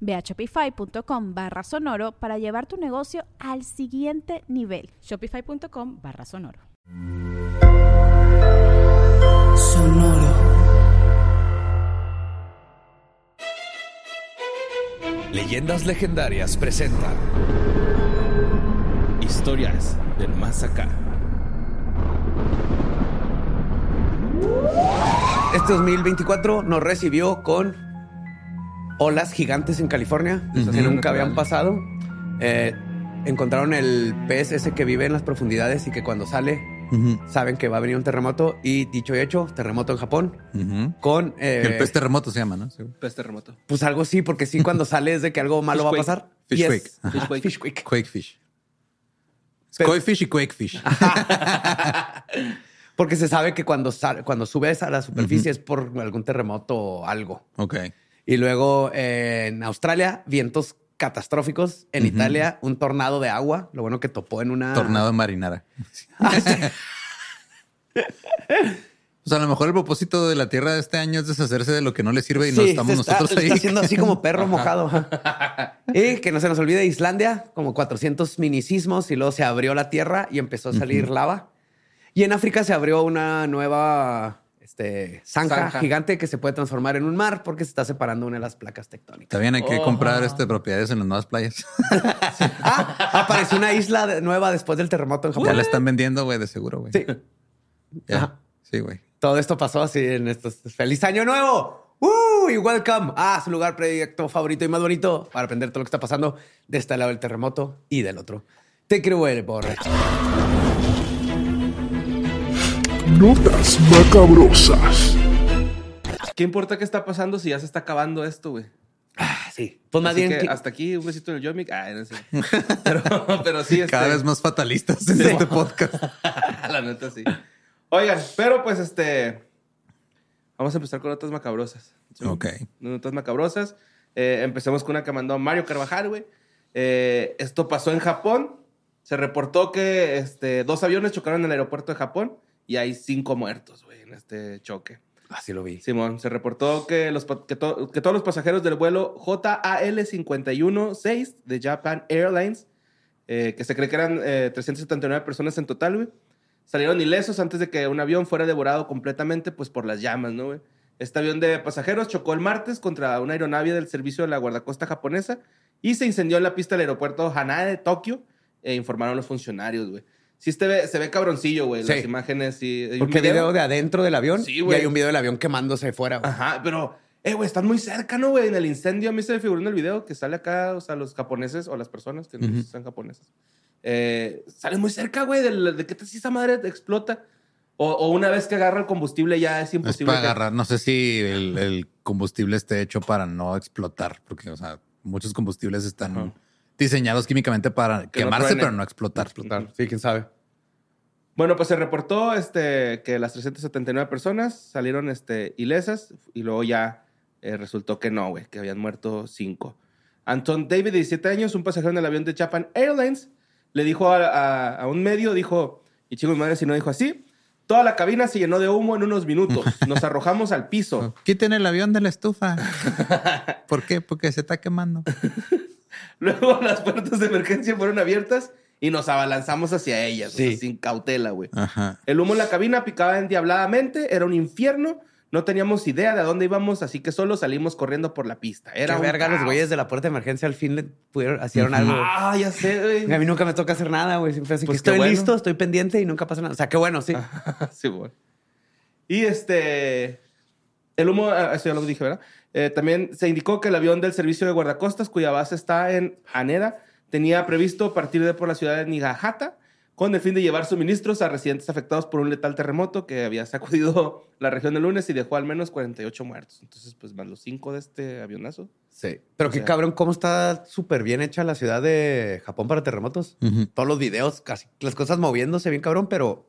Ve a shopify.com barra sonoro para llevar tu negocio al siguiente nivel. Shopify.com barra sonoro. Sonoro. Leyendas Legendarias presenta Historias del Más Acá. Este 2024 nos recibió con olas gigantes en California que nunca habían pasado. Eh, encontraron el pez ese que vive en las profundidades y que cuando sale saben que va a venir un terremoto. Y dicho y hecho, terremoto en Japón. Con eh, el pez terremoto se llama, ¿no? Pez terremoto. Pues algo sí, porque sí, cuando sale es de que algo malo va a pasar. Fish Yes. quake. Ajá. Fish quake. Fish quake. Quake fish. Pero- Koi fish y quake fish. Porque se sabe que cuando, sal- cuando subes a la superficie es por algún terremoto o algo. ok. Y luego eh, en Australia, vientos catastróficos. En Italia, un tornado de agua. Lo bueno que topó en una... Tornado de marinara. O sea, a lo mejor el propósito de la Tierra de este año es deshacerse de lo que no le sirve y no Sí, estamos se está- nosotros ahí. Está haciendo así como perro mojado. y que no se nos olvide Islandia, como 400 minicismos y luego se abrió la tierra y empezó a salir lava. Y en África se abrió una nueva este, zanja, Zanja. gigante que se puede transformar en un mar porque se está separando una de las placas tectónicas. También hay que Oh. comprar este, propiedades en las nuevas playas. Ah, apareció una isla de- nueva después del terremoto en ya Japón. la están vendiendo, güey, de seguro, güey. Sí. Ya. Ajá. Sí, güey. Todo esto pasó así en estos. ¡Feliz año nuevo! ¡Uh! Y welcome a su lugar predilecto, favorito y más bonito para aprender todo lo que está pasando de este lado del terremoto y del otro. Te quiero ver, borracho. Notas macabrosas. ¿Qué importa qué está pasando si ya se está acabando esto, güey? Ah, sí. Pues más Así bien. que que- hasta aquí un besito en el Yomic. Ay, no sé. Pero, pero sí, este, Cada vez más fatalistas en este podcast. La neta, sí. Oigan, pero pues este. Vamos a empezar con notas macabrosas. ¿sí? Ok. Notas macabrosas. Eh, empecemos con una que mandó Mario Carvajal, güey. Eh, esto pasó en Japón. Se reportó que este, dos aviones chocaron en el aeropuerto de Japón y hay cinco muertos, güey, en este choque. Así lo vi. Simón, se reportó que, los, que, to- que todos los pasajeros del vuelo JAL516 de Japan Airlines, eh, que se cree que eran eh, 379 personas en total, güey, salieron ilesos antes de que un avión fuera devorado completamente pues, por las llamas, ¿no, güey? Este avión de pasajeros chocó el martes contra una aeronave del servicio de la guardacosta japonesa y se incendió en la pista del aeropuerto Hanae de Tokio, e informaron los funcionarios, güey. Sí, se ve, se ve cabroncillo, güey, Sí. las imágenes. Sí, Hay un video de adentro del avión Sí, y güey. hay un video del avión quemándose fuera. güey. Ajá, pero, eh, güey, están muy cerca, ¿no, güey? En el incendio a mí se me figuró en el video que sale acá, o sea, los japoneses o las personas que no son japonesas. Eh, salen muy cerca, güey, del- de, que si esa madre explota. O, o una vez que agarra el combustible ya es Es imposible. para que- agarrar. No sé si el, el combustible esté hecho para no explotar, porque, o sea, muchos combustibles están. Diseñados químicamente para Que quemarse, pero no explotar. Explotar. Sí, quién sabe. Bueno, pues se reportó este, que las 379 personas salieron este, ilesas y luego ya eh, resultó que no, güey, que habían muerto cinco. Anton David, de 17 años, un pasajero en el avión de Japan Airlines, le dijo a, a- a un medio, dijo, y chicos, madre, si no dijo así, toda la cabina se llenó de humo en unos minutos. Nos arrojamos al piso. Quiten el avión de la estufa. ¿Por qué? Porque se está quemando. Luego las puertas de emergencia fueron abiertas y nos abalanzamos hacia ellas, o sea, Sí. sin cautela, güey. El humo en la cabina picaba endiabladamente, era un infierno. No teníamos idea de a dónde íbamos, así que solo salimos corriendo por la pista. Era Qué un verga, los güeyes de la puerta de emergencia al fin le pudieron, hicieron algo. Ah, ya sé, güey. A mí nunca me toca hacer nada, güey. Siempre así Pues que estoy bueno. listo, estoy pendiente y nunca pasa nada. O sea, qué bueno, sí. sí, bueno. Y este. El humo, ah, eso ya lo dije, ¿verdad? Eh, también se indicó que el avión del servicio de guardacostas, cuya base está en Haneda, tenía previsto partir de por la ciudad de Nigajata con el fin de llevar suministros a residentes afectados por un letal terremoto que había sacudido la región el lunes y dejó al menos 48 muertos. Entonces, pues más los cinco de este avionazo. Sí. Pero qué sea- cabrón, cómo está súper bien hecha la ciudad de Japón para terremotos. Todos los videos, casi las cosas moviéndose bien cabrón, pero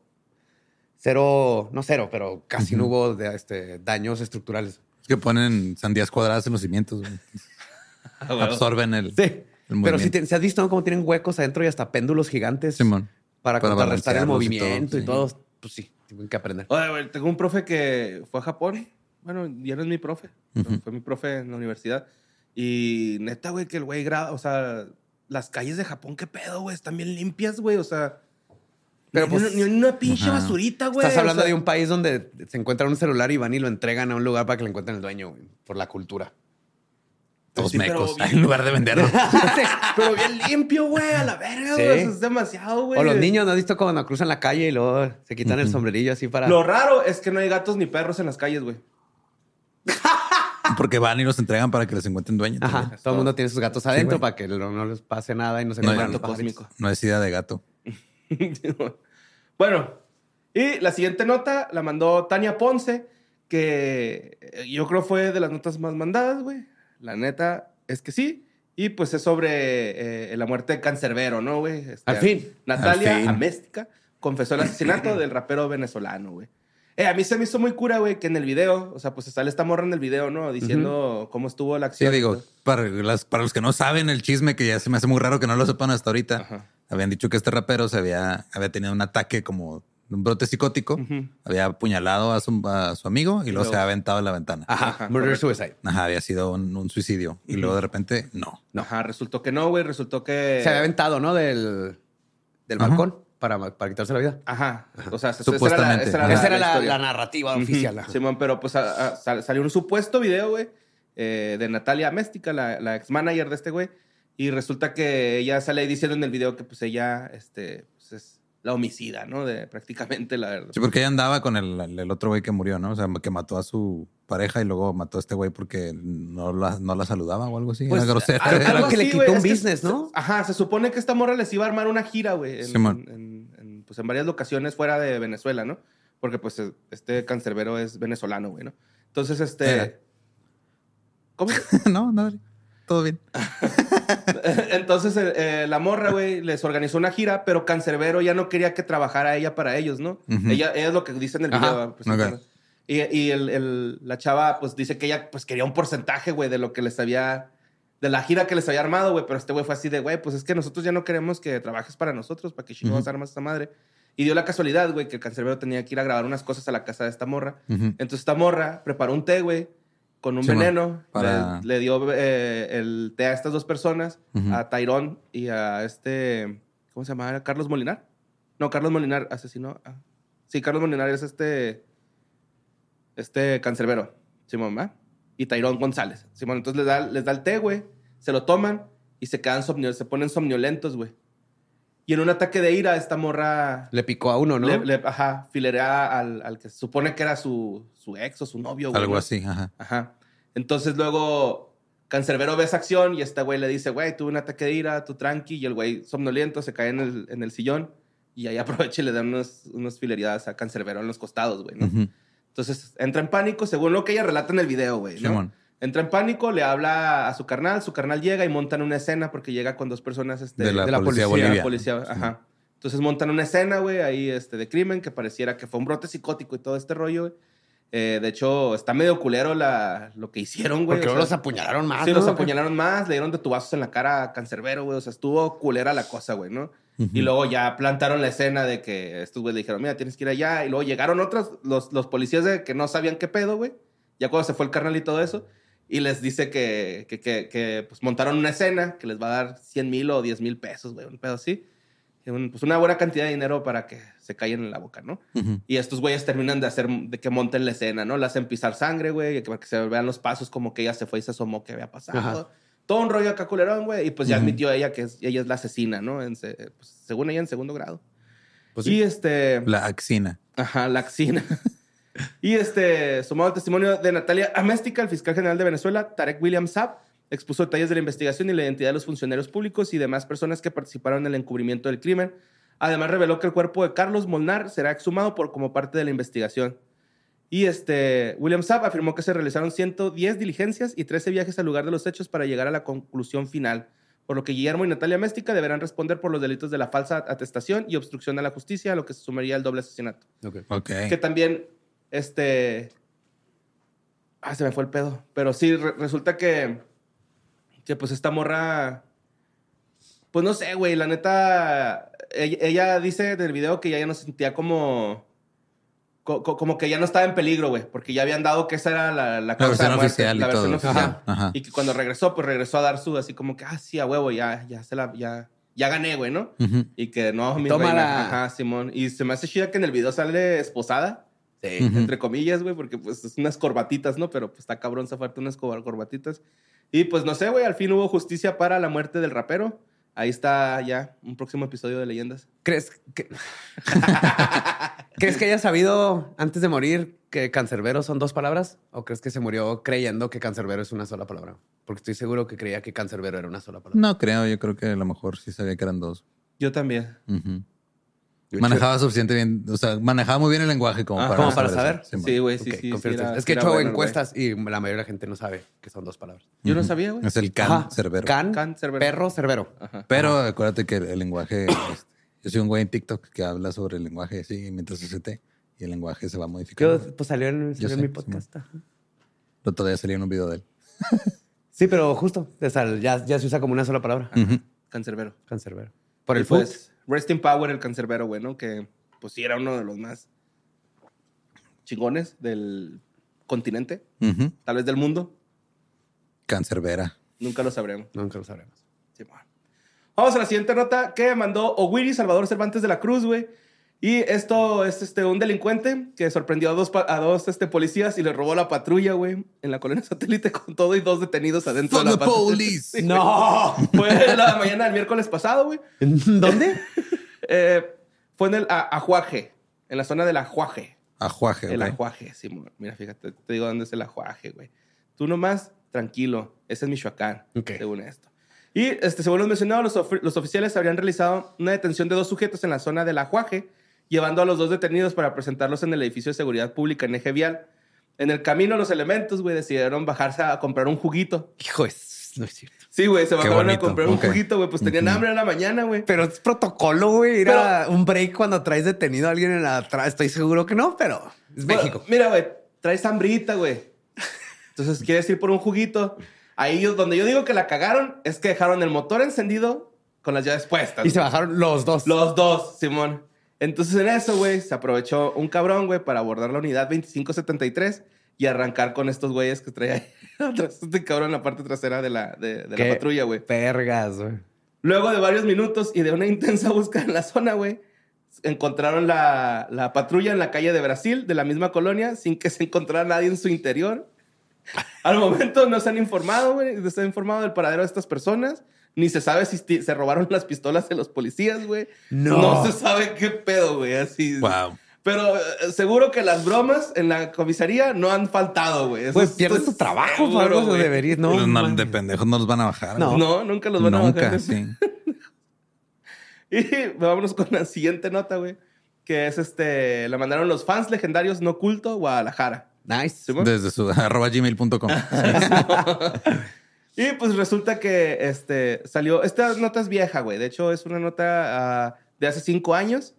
cero, no cero, pero casi no hubo de, este, daños estructurales. Es que ponen sandías cuadradas en los cimientos. güey. Absorben el, Ah, Sí. el Pero si te- se has visto ¿no? cómo tienen huecos adentro y hasta péndulos gigantes Simón. para, Para contrarrestar el balancearlos y todo, movimiento y sí. todo. Pues sí, tienen que aprender. Oye, tengo un profe que fue a Japón. Bueno, ya no es mi profe. Fue mi profe en la universidad. Y neta, güey, que el güey graba, o sea, las calles de Japón, qué pedo, güey, están bien limpias, güey, o sea. Pero, ni, pues, una, ni una pinche ajá. basurita, güey. Estás o hablando sea, de un país donde se encuentra un celular y van y lo entregan a un lugar para que lo encuentren el dueño, güey, por la cultura. Todos Sí, pero mecos. bien- En lugar de venderlo. Pero bien limpio, güey, a la verga, Sí. güey. Eso es demasiado, güey. O los niños, ¿no has visto cuando cruzan la calle y luego se quitan el sombrerillo así para... Lo raro es que no hay gatos ni perros en las calles, güey. Porque van y los entregan para que les encuentren dueños. Ajá, todo el mundo tiene sus gatos adentro para que no, no les pase nada y no se No, encuentren gato cósmico. No es idea de gato. bueno, y la siguiente nota la mandó Tania Ponce, que yo creo fue de las notas más mandadas, güey. La neta es que sí. Y pues es sobre eh, la muerte de Cancerbero, ¿no, güey? Este, Al fin. Natalia Al fin. Améstica confesó el asesinato del rapero venezolano, güey. Eh, a mí se me hizo muy cura, güey, que en el video, o sea, pues sale esta morra en el video, ¿no? Diciendo cómo estuvo la Sí, acción. digo, para, las, para los que no saben el chisme, que ya se me hace muy raro que no lo sepan hasta ahorita, Ajá. Habían dicho que este rapero se había, había tenido un ataque como un brote psicótico, había apuñalado a su, a su amigo y luego luego- se había aventado de la ventana. Ajá, Ajá, murder correcto. suicide. Ajá, había sido un, un suicidio. Y luego de repente, no. Ajá, resultó que no, güey, resultó que... Se había aventado, ¿no? Del, del Ajá. balcón para, para quitarse la vida. Ajá. O sea, esa Supuestamente. Esa era la, Esa era la, narrativa oficial. ajá. Simón, pero pues a- a- sal- salió un supuesto video, güey, eh, de Natalia Méstica, la, la ex manager de este güey. Y resulta que ella sale ahí diciendo en el video que pues ella, este, pues es la homicida, ¿no? De prácticamente la verdad. Sí, porque ella andaba con el, el otro güey que murió, ¿no? O sea, que mató a su pareja y luego mató a este güey porque no la, no la saludaba o algo así. Pues, Era grosera. algo- Algo que le quitó un que business, se- ¿no? Ajá, se supone que esta morra les iba a armar una gira, güey, en, Simón. en- en- pues en varias locaciones fuera de Venezuela, ¿no? Porque pues este cancerbero es venezolano, güey, ¿no? Entonces, este... Era. ¿Cómo? no, no, todo bien. Entonces eh, eh, la morra, güey, les organizó una gira, pero Cancerbero ya no quería que trabajara ella para ellos, ¿no? Ujú. ella, ella es lo que dice en el video. pues, Ok. entonces, Y, y el- el- la chava, pues dice que ella pues quería un porcentaje, güey, de lo que les había, de la gira que les había armado, güey, pero este güey fue así de, güey, pues es que nosotros ya no queremos que trabajes para nosotros, para que chingados Ujú. armas esta madre. Y dio la casualidad, güey, que el Cancerbero tenía que ir a grabar unas cosas a la casa de esta morra. Ujú. Entonces esta morra preparó un té, güey, con un Sí, veneno. Para- Le, le dio eh, el té a estas dos personas, a Tyrón y a este, ¿cómo se llama? ¿Era ¿Carlos Molinar? No, Carlos Molinar asesinó. a- sí, Carlos Molinar es este, este cancerbero, Simón, ¿va? Y Tyrón González. Simón, entonces les da, les da el té, güey, se lo toman y se quedan somnio, se ponen somnolentos, güey. Y en un ataque de ira, esta morra Le picó a uno, ¿no? le, le- ajá, filerea al, al que se supone que era su, su ex o su novio, güey. Algo así, ajá. Ajá. Entonces luego Cancerbero ve esa acción y este güey le dice, güey, tuve un ataque de ira, tú tranqui. Y el güey somnoliento se cae en el, en el sillón y ahí aprovecha y le da unos, unos fileridades a Cancerbero en los costados, güey, ¿no? Ujú. Entonces entra en pánico, según lo que ella relata en el video, güey, ¿no? Simón. Entra en pánico, le habla a su carnal, su carnal llega y montan una escena porque llega con dos personas este, De la de la policía policía. policía, ajá. Entonces montan una escena, güey, ahí este, de crimen que pareciera que fue un brote psicótico y todo este rollo, güey. Eh, de hecho, está medio culero la, lo que hicieron, güey. Porque o sea, los apuñalaron más. Sí, ¿no? los apuñalaron más, le dieron de tubazos en la cara a Cancerbero, güey. O sea, estuvo culera la cosa, güey, ¿no? Y luego ya plantaron la escena de que estos güeyes le dijeron, mira, tienes que ir allá. Y luego llegaron otros, los, los policías de que no sabían qué pedo, güey. Ya cuando se fue el carnal y todo eso. Y les dice que, que, que, que, pues montaron una escena que les va a dar 100 mil o 10 mil pesos, güey, un pedo así. Un- pues una buena cantidad de dinero para que se callen en la boca, ¿no? Y estos güeyes terminan de hacer, de que monten la escena, ¿no? Le hacen pisar sangre, güey, y que para que se vean los pasos como que ella se fue y se asomó que había pasado. Ajá. Todo un rollo acá culerón, güey. Y pues ya Ujú. admitió ella que es- ella es la asesina, ¿no? En pues, según ella, en segundo grado. Pues y sí. este... La axina. Ajá, la axina. y este, sumado al testimonio de Natalia Améstica, el fiscal general de Venezuela, Tarek William Saab, expuso detalles de la investigación y la identidad de los funcionarios públicos y demás personas que participaron en el encubrimiento del crimen. Además, reveló que el cuerpo de Carlos Molnar será exhumado por, como parte de la investigación. Y este, William Saab afirmó que se realizaron 110 diligencias y 13 viajes al lugar de los hechos para llegar a la conclusión final, por lo que Guillermo y Natalia Méstica deberán responder por los delitos de la falsa atestación y obstrucción a la justicia, a lo que se sumaría el doble asesinato. Ok. Ok. Que también, este... Ah, se me fue el pedo. Pero sí, re- resulta que... Que pues esta morra... Pues no sé, güey. La neta... Ella, ella dice del video que ella ya no se sentía como... co- co- Como que ya no estaba en peligro, güey. Porque ya habían dado que esa era la, la causa versión de muerte, oficial y la versión todo. oficial. Ajá, ajá. Y que cuando regresó, pues regresó a dar su... Así como que, ah, sí, a huevo, ya, ya se la... Ya, ya gané, güey, ¿no? Ujú. Y que no, mi Tómala. reina. Ajá, Simón. Y se me hace chida que en el video sale esposada. Sí. Entre comillas, güey, porque pues es unas corbatitas, ¿no? Pero pues está cabrón zafarte unas cor- corbatitas. Y pues no sé, güey, al fin hubo justicia para la muerte del rapero. Ahí está ya un próximo episodio de Leyendas. ¿Crees que... ¿Crees que haya sabido antes de morir que cancerbero son dos palabras? ¿O crees que se murió creyendo que cancerbero es una sola palabra? Porque estoy seguro que creía que cancerbero era una sola palabra. No creo, yo creo que a lo mejor sí sabía que eran dos. Yo también. Ujú. Yo Manejaba suficiente bien, o sea, manejaba muy bien el lenguaje como Ah, para, como para saber. Sí, güey, sí, sí. era- ti. es que he hecho bueno, encuestas y la mayoría de la gente no sabe que son dos palabras. Yo no sabía, güey. Es el can Ajá. cerbero. Can, Can, cerbero. perro, cerbero. Ajá. Pero acuérdate que el lenguaje, este, yo soy un güey en TikTok que habla sobre el lenguaje así mientras se te y el lenguaje se va modificando. Yo, pues salió en, salió Yo en sé, mi podcast. Pero todavía salía en un video de él. Sí, pero justo. o sea, ya, ya se usa como una sola palabra. Ujú. Cancerbero. Cancerbero. Por el food. pues, Rest in Power, el cancerbero, güey, ¿no? Que pues sí era uno de los más chingones del continente, tal vez del mundo. Cancerbera. Nunca lo sabremos. Nunca lo sabremos. Sí, bueno. Vamos a la siguiente nota que mandó Owiri Salvador Cervantes de la Cruz, güey. Y esto es este, un delincuente que sorprendió a dos, pa- a dos este, policías y le robó la patrulla, güey, en la colonia satélite con todo y dos detenidos adentro Fuck de la the patrulla. police. Sí, ¡No! Fue la mañana del miércoles pasado, güey. ¿En ¿Dónde? Eh, fue en el Ajuaje, en la zona del Ajuaje. Ajuaje, El ok. ajuaje, Simón. Mira, fíjate, te digo dónde es el ajuaje, güey. Tú nomás, tranquilo. Ese es Michoacán, según esto. Y este, según los mencionados, los, los oficiales habrían realizado una detención de dos sujetos en la zona del ajuaje, llevando a los dos detenidos para presentarlos en el edificio de seguridad pública en eje vial. En el camino, los elementos, güey, decidieron bajarse a comprar un juguito. Hijo, es, no es cierto. Sí, güey, se bajaron a comprar un juguito, güey. Pues tenían hambre en la mañana, güey. Pero es protocolo, güey. Ir a un break cuando traes detenido a alguien en la atrás. Estoy seguro que no, pero es Bueno, México. Mira, güey, traes hambrita, güey. Entonces quieres ir por un juguito. Ahí yo- donde yo digo que la cagaron es que dejaron el motor encendido con las llaves puestas. Y se bajaron los dos. Los dos, Simón. Entonces en eso, güey, se aprovechó un cabrón, güey, para abordar la unidad 2573 y arrancar con estos güeyes que traía atrás. Este cabrón en la parte trasera de la, de, de la patrulla, güey. Vergas, güey. Luego de varios minutos y de una intensa búsqueda en la zona, güey, encontraron la, la patrulla en la calle de Brasil, de la misma colonia, sin que se encontrara nadie en su interior. Al momento no se han informado, güey, no se ha informado del paradero de estas personas, ni se sabe si se robaron las pistolas de los policías, güey. No. se sabe qué pedo, güey, así. Wow. Pero eh, seguro que las bromas en la comisaría no han faltado, güey. Eso Güey, es- pierdes tu trabajo, seguro, güey. Deberías, no. Pues no, de pendejos no los van a bajar. No. No, nunca los van a Nunca, bajar. sí. Y vámonos con la siguiente nota, güey. Que es este. La mandaron los fans legendarios no culto Guadalajara. Nice. ¿Simón? Desde su arroba gmail.com. Y pues resulta que este salió. Esta nota es vieja, güey. De hecho, es una nota ah, de hace cinco años.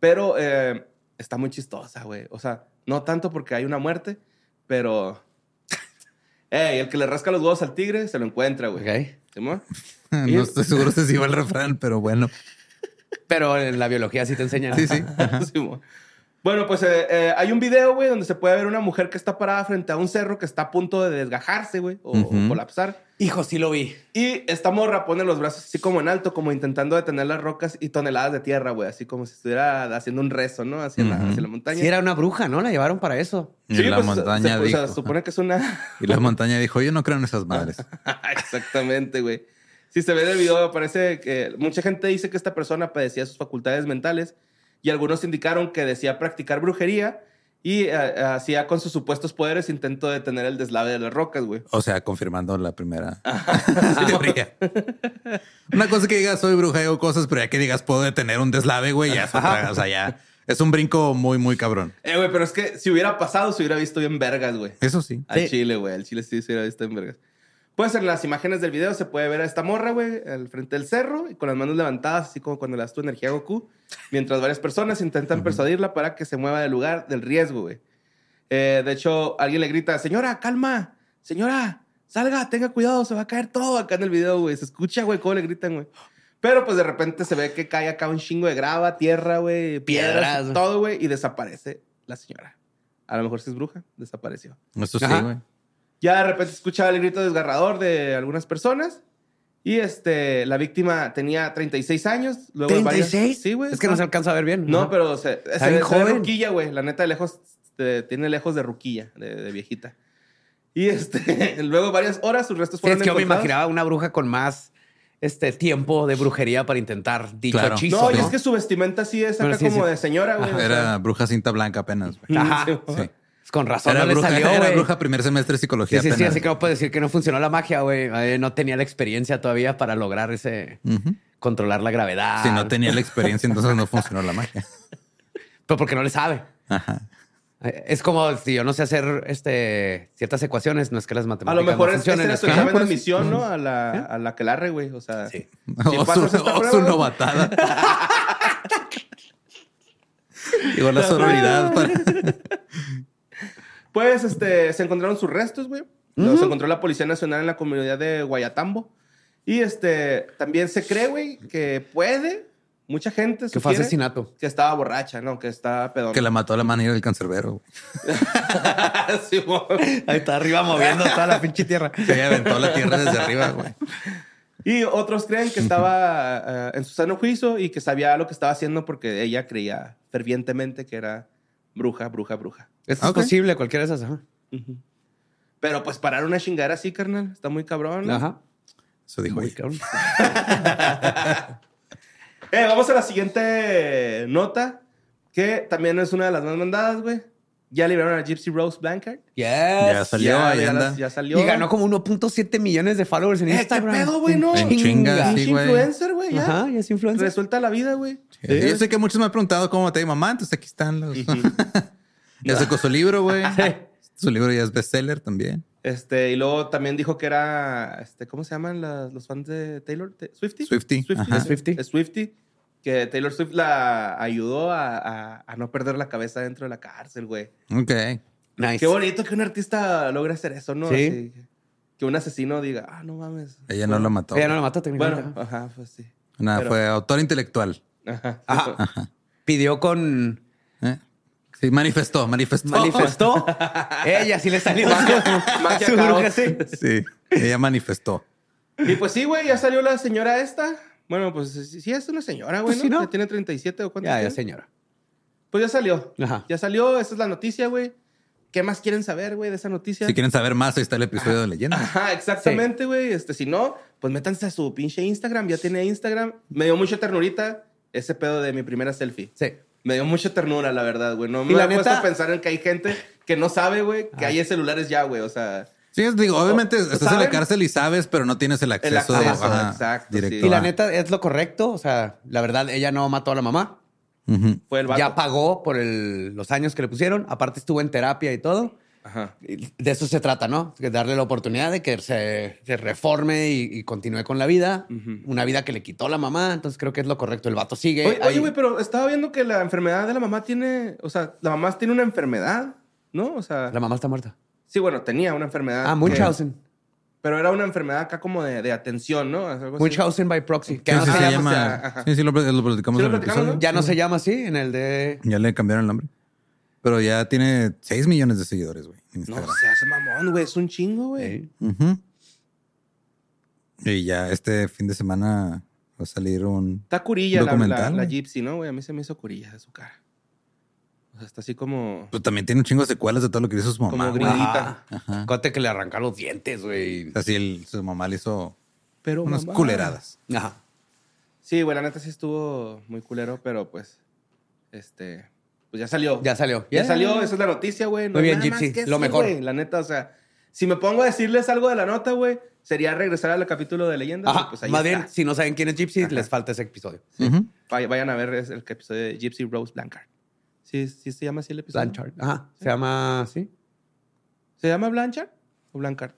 Pero eh, está muy chistosa, güey. O sea, no tanto porque hay una muerte, pero. Ey, el que le rasca los huevos al tigre se lo encuentra, güey. Ok. ¿Simón? no estoy seguro si se iba el refrán, pero bueno. Pero en la biología sí te enseñan. Sí, sí. Simón. Bueno, pues eh, eh, hay un video, güey, donde se puede ver una mujer que está parada frente a un cerro que está a punto de desgajarse, güey, o, colapsar. Hijo, sí lo vi. Y esta morra pone los brazos así como en alto, como intentando detener las rocas y toneladas de tierra, güey, así como si estuviera haciendo un rezo, ¿no? Hacia, la, hacia la montaña. Sí, era una bruja, ¿no? La llevaron para eso. Y Sí, la pues, montaña se, o sea, dijo. supone que es una... Y la montaña dijo, yo no creo en esas madres. Exactamente, güey. Si se ve en el video, parece que mucha gente dice que esta persona padecía sus facultades mentales y algunos indicaron que decía practicar brujería y eh, hacía con sus supuestos poderes intento de detener el deslave de las rocas, güey. O sea, confirmando la primera teoría. Una cosa es que digas soy bruja y hago cosas, pero ya que digas puedo detener un deslave, güey, ya otra. O sea, ya es un brinco muy, muy cabrón. Eh, güey, pero es que si hubiera pasado, se hubiera visto bien vergas, güey. Eso sí. Al Sí. chile, güey. Al chile sí se hubiera visto bien vergas. Pues en las imágenes del video se puede ver a esta morra, güey, al frente del cerro y con las manos levantadas, así como cuando le das tu energía a Goku, mientras varias personas intentan persuadirla para que se mueva del lugar del riesgo, güey. Eh, de hecho, alguien le grita, señora, calma, señora, salga, tenga cuidado, se va a caer todo acá en el video, güey. Se escucha, güey, cómo le gritan, güey. Pero pues de repente se ve que cae acá un chingo de grava, tierra, güey, piedras, todo, güey, y desaparece la señora. A lo mejor si es bruja, desapareció. Eso sí, güey. Ya de repente escuchaba el grito desgarrador de algunas personas. Y este, la víctima tenía 36 años. Luego de varias- ¿36? Sí, güey. Es que no se alcanza a ver bien. No, Ajá. pero se, se, Está ve- bien se ve joven. ruquilla, güey. La neta, de lejos, este, tiene lejos de ruquilla, de, de viejita. Y este, luego varias horas sus restos Sí, fueron es que yo me imaginaba una bruja con más este tiempo de brujería para intentar dicho Claro. hechizo. No, y ¿no? es que su vestimenta sí es acá sí, como sí. de señora, güey. o sea. Era bruja cinta blanca apenas, güey. Ajá. Sí, Sí. Con razón Era no le bruja, salió, era bruja primer semestre de Sí, psicología sí, sí, apenas. así que no puedo decir que no funcionó la magia, güey. Eh, No tenía la experiencia todavía para lograr ese controlar la gravedad. Si no tenía la experiencia, entonces no funcionó la magia. Pero porque no le sabe. Ajá. Eh, Es como si yo no sé hacer este ciertas ecuaciones, no es que las A matemáticas lo mejor no es, era es su que- examen de eso. admisión, ¿no? A la, a la que larre, güey. O sea, Sí. si o pasas su, esta o prueba, su novatada. Igual la sororidad para... Pues este, se encontraron sus restos, güey. Los encontró la Policía Nacional en la comunidad de Guayatambo. Y este, también se cree, güey, que puede, mucha gente Que fue asesinato. Que estaba borracha, ¿no? Que estaba pedón. que la mató a la manera del cancerbero. güey. Sí, güey. Ahí está arriba moviendo toda la pinche tierra. Que ella aventó la tierra desde arriba, güey. y otros creen que estaba eh, en su sano juicio y que sabía lo que estaba haciendo porque ella creía fervientemente que era bruja, bruja, bruja. Esto Ok. es posible, cualquiera de esas. Ajá. Pero pues parar una chingada así, carnal, está muy cabrón. ¿no? Ajá. Eso dijo Muy ella. cabrón. Eh, vamos a la siguiente nota, que también es una de las más mandadas, güey. Ya liberaron a Gypsy Rose Blanchard. Yes. Ya salió, ya, ahí ya anda. las- ya salió. Y ganó como 1.7 millones de followers en Eh, ¿qué Instagram. pedo, güey, no? En chinga, sí, güey. influencer, güey, ya. Ajá, ya es influencer. Resuelta la vida, güey. Sí, Yo sé que muchos me han preguntado cómo te mamá, entonces aquí están los... ya sacó su libro, güey. Su libro ya es bestseller también. Este, y luego también dijo que era, este, ¿cómo se llaman las- los fans de Taylor? ¿Te- ¿Swifty? Es- Swiftie. Es Swifty. Que Taylor Swift la ayudó a, a- a no perder la cabeza dentro de la cárcel, güey. Ok. Nice. Qué bonito que un artista logre hacer eso, ¿no? Sí. Así, que un asesino diga, ah, no mames. Ella no lo mató. Ella no la mató técnicamente. Bueno, ajá, pues sí. Nada, pero- fue autor intelectual. Ajá. Ajá. Pidió con... ¿eh? Sí, manifestó, manifestó. Manifestó. Ella sí le salió. Magia Su caos. bruja, sí. Sí, ella manifestó. Y pues sí, güey, ya salió la señora esta. Bueno, pues sí, es una señora, güey, Pues ¿no? sí, ¿no? Ya tiene 37 o cuántos Ya, ya, señora. Pues ya salió. Ajá. Ya salió, esa es la noticia, güey. ¿Qué más quieren saber, güey, de esa noticia? Si quieren saber más, ahí está el episodio de leyenda. Ajá, exactamente, güey. Este, si no, pues métanse a su pinche Instagram. Ya tiene Instagram. Me dio mucha ternurita ese pedo de mi primera selfie. Sí. Me dio mucha ternura, la verdad, güey. No Y me la he puesto neta- a pensar en que hay gente que no sabe, güey, que hay celulares ya, güey. O sea, Sí, es- digo, obviamente estás en la cárcel y sabes, pero no tienes el acceso, acceso, ajá, exacto, directo. sí. Y la neta es lo correcto. O sea, la verdad, ella no mató a la mamá. Fue el vato. Ya pagó por el- los años que le pusieron. Aparte estuvo en terapia y todo. Ajá. De eso se trata, ¿no? De darle la oportunidad de que se, se reforme y, y continúe con la vida. Una vida que le quitó la mamá. Entonces creo que es lo correcto. El vato sigue. Oye, ahí. güey, pero estaba viendo que la enfermedad de la mamá tiene... O sea, la mamá tiene una enfermedad, ¿no? O sea... La mamá está muerta. Sí, bueno, tenía una enfermedad. Ah, que- Munchausen. Pero era una enfermedad acá como de, de atención, ¿no? Algo así. Munchausen by proxy. Que Sí, no sí, se se llama-. Sí, sí, lo, lo platicamos Sí, lo en el platicamos, episodio. ¿no? Ya no se llama así en el de... Ya le cambiaron el nombre. Pero ya tiene 6 millones de seguidores, güey. No se hace mamón, güey. Es un chingo, güey. Ujú. Y ya este fin de semana va a salir un. Está curilla la, la, Documental, la güey. Gypsy, ¿no, güey? A mí se me hizo curilla de su cara. O sea, está así como... Pues también tiene un chingo de secuelas de todo lo que hizo su mamá. Como gringuita. Ajá. Acuérdate que le arrancaron los dientes, güey. Así el- su mamá le hizo Pero unas mamá. culeradas. Ajá. Sí, güey, la neta sí estuvo muy culero, pero pues... Este... Pues ya salió. Ya salió. Ya salió, esa es la noticia, güey. No Muy bien, Gypsy, lo mejor. La neta, o sea, si me pongo a decirles algo de la nota, güey, sería regresar al capítulo de leyendas. Ajá. pues ahí Más está. bien, si no saben quién es Gypsy, Ajá. les falta ese episodio. Vayan a ver el episodio de Gypsy Rose Blanchard. ¿Sí, sí se llama así el episodio? Blanchard. Ajá. Se llama, ¿sí? ¿Se llama Blanchard o Blanchard?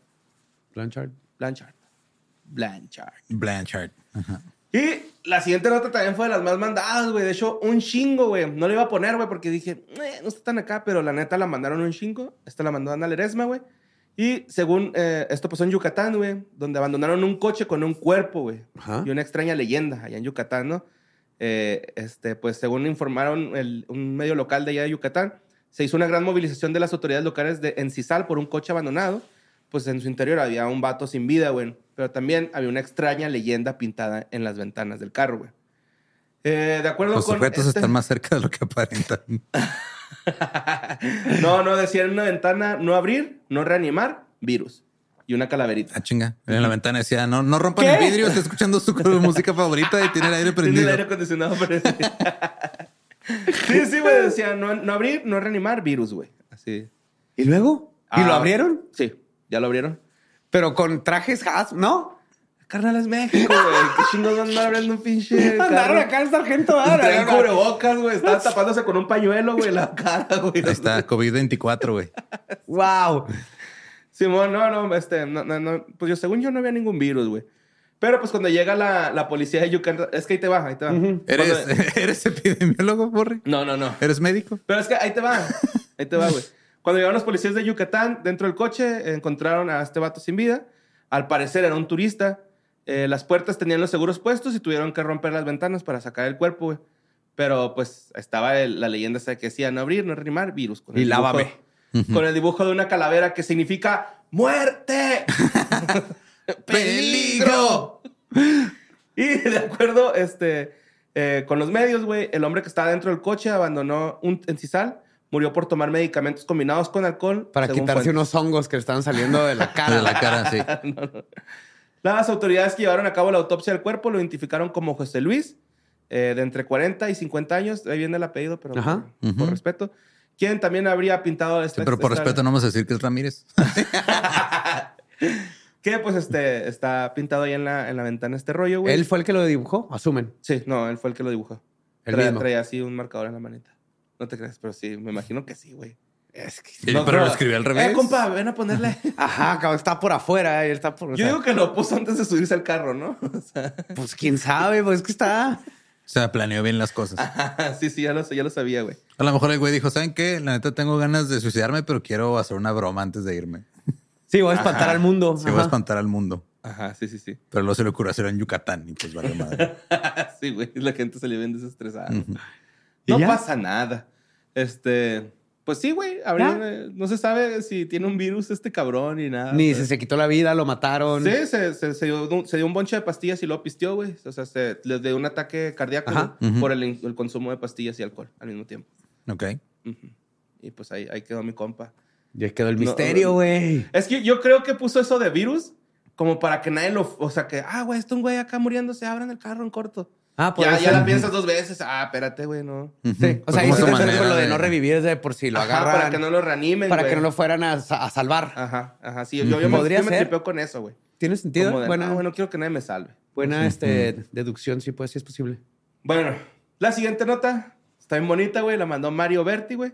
Blanchard. Blanchard. Blanchard. Blanchard. Ajá. Y la siguiente nota también fue de las más mandadas, güey. De hecho, un chingo, güey. No le iba a poner, güey, porque dije, "Eh, no está tan acá, pero la neta la mandaron un chingo. Esta la mandó Ana Ledesma, güey. Y según eh, esto pasó en Yucatán, güey, donde abandonaron un coche con un cuerpo, güey. Y una extraña leyenda allá en Yucatán, ¿no? Eh, este, pues según informaron el- un medio local de allá de Yucatán, se hizo una gran movilización de las autoridades locales de Encisal por un coche abandonado. Pues en su interior había un vato sin vida, güey. Pero también había una extraña leyenda pintada en las ventanas del carro, güey. Eh, de acuerdo Los con. sujetos este- están más cerca de lo que aparentan. no, no, decía en una ventana no abrir, no reanimar, virus. Y una calaverita. Ah, chinga. En la ventana decía, no, no rompan ¿Qué? el vidrio, está escuchando su música favorita y tiene el aire Tiene prendido. el aire acondicionado prendido. sí, sí, güey. Decía no, no abrir, no reanimar, virus, güey. Así. ¿Y luego? ¿Y Ah. lo abrieron? Sí, ya lo abrieron. Pero con trajes has, ¿no? Carnal es México, güey. Qué chingos van abriendo un pinche. Andaron acá el sargento. ah, no, no. cubrebocas, güey. Estaban tapándose con un pañuelo, güey, la cara, güey. Ahí está, COVID-24, güey. Wow. Simón, no, no, este, no, no, no, pues yo, según yo, no había ningún virus, güey. Pero pues cuando llega la, la policía de Yucatán, es que ahí te va, ahí te va. ¿Eres, Cuando- ¿Eres epidemiólogo, Borre? No, no, no. ¿Eres médico? Pero es que ahí te va, ahí te va, güey. Cuando llegaron los policías de Yucatán, dentro del coche encontraron a este vato sin vida. Al parecer era un turista. Eh, las puertas tenían los seguros puestos y tuvieron que romper las ventanas para sacar el cuerpo, güey. Pero pues estaba el- la leyenda esa que decía no abrir, no reanimar, virus. Con Y dibujo- lávame. Con el dibujo de una calavera que significa muerte. ¡Peligro! y de acuerdo este, eh, con los medios, güey, el hombre que estaba dentro del coche abandonó un encisal, murió por tomar medicamentos combinados con alcohol. Para quitarse fuentes. unos hongos que le estaban saliendo de la cara. De la cara, sí. Las autoridades que llevaron a cabo la autopsia del cuerpo lo identificaron como José Luis, eh, de entre 40 y 50 años. Ahí viene el apellido, pero Ajá. por, respeto. Quien también habría pintado Sí, esta pero por esta- respeto no vamos a decir que es Ramírez. Que pues este, está pintado ahí en la, en la ventana este rollo, güey. ¿Él fue el que lo dibujó? Asumen. Sí, no, él fue el que lo dibujó. El Traía, mismo. traía así un marcador en la manita. No te creas, pero sí, me imagino que sí, güey. Es que... Sí, pero lo escribió al revés. Eh, compa, ven a ponerle. Ajá, cabrón, está por afuera. Él está por... o Yo sea, digo que lo puso antes de subirse al carro, ¿no? O sea, Pues quién sabe, pues es que está... O sea, planeó bien las cosas. sí, sí, ya lo, ya lo sabía, güey. A lo mejor el güey dijo, ¿saben qué? La neta tengo ganas de suicidarme, pero quiero hacer una broma antes de irme. Sí, voy a espantar al mundo. Se va a Ajá. espantar al mundo. Ajá, sí, sí, sí. Pero luego se le ocurrió hacerlo en Yucatán y pues vale madre. sí, güey, la gente se le ven desestresada. ¿Y No ya? pasa nada. Este, pues sí, güey, no se sabe si tiene un virus este cabrón ni nada. Ni se, se quitó la vida, lo mataron. Sí, se, se, se dio, un- se dio un bonche de pastillas y lo pisteó, güey. O sea, se, le dio un ataque cardíaco Ajá. por el, el consumo de pastillas y alcohol al mismo tiempo. Ok. Y pues ahí, ahí quedó mi compa. Ya quedó el misterio, no. güey. Es que yo creo que puso eso de virus como para que nadie lo... O sea, que, ah, güey, está un güey acá muriéndose, abran el carro en corto. Ah, Ya, puede ya ser. la piensas dos veces. Ah, espérate, güey, no. Sí. O Fue sea, ahí sí con lo de, no revivir, de por si lo Ajá, agarran. para que no lo reanimen, para güey. que no lo fueran a, a salvar. Ajá, ajá. Sí, yo, yo me, Podría me ser. tripeo con eso, güey. ¿Tiene sentido? De, buena "Ah, bueno, quiero que nadie me salve. buena este, deducción, sí, pues sí es posible. Bueno, la siguiente nota está bien bonita, güey. La mandó Mario Berti, güey.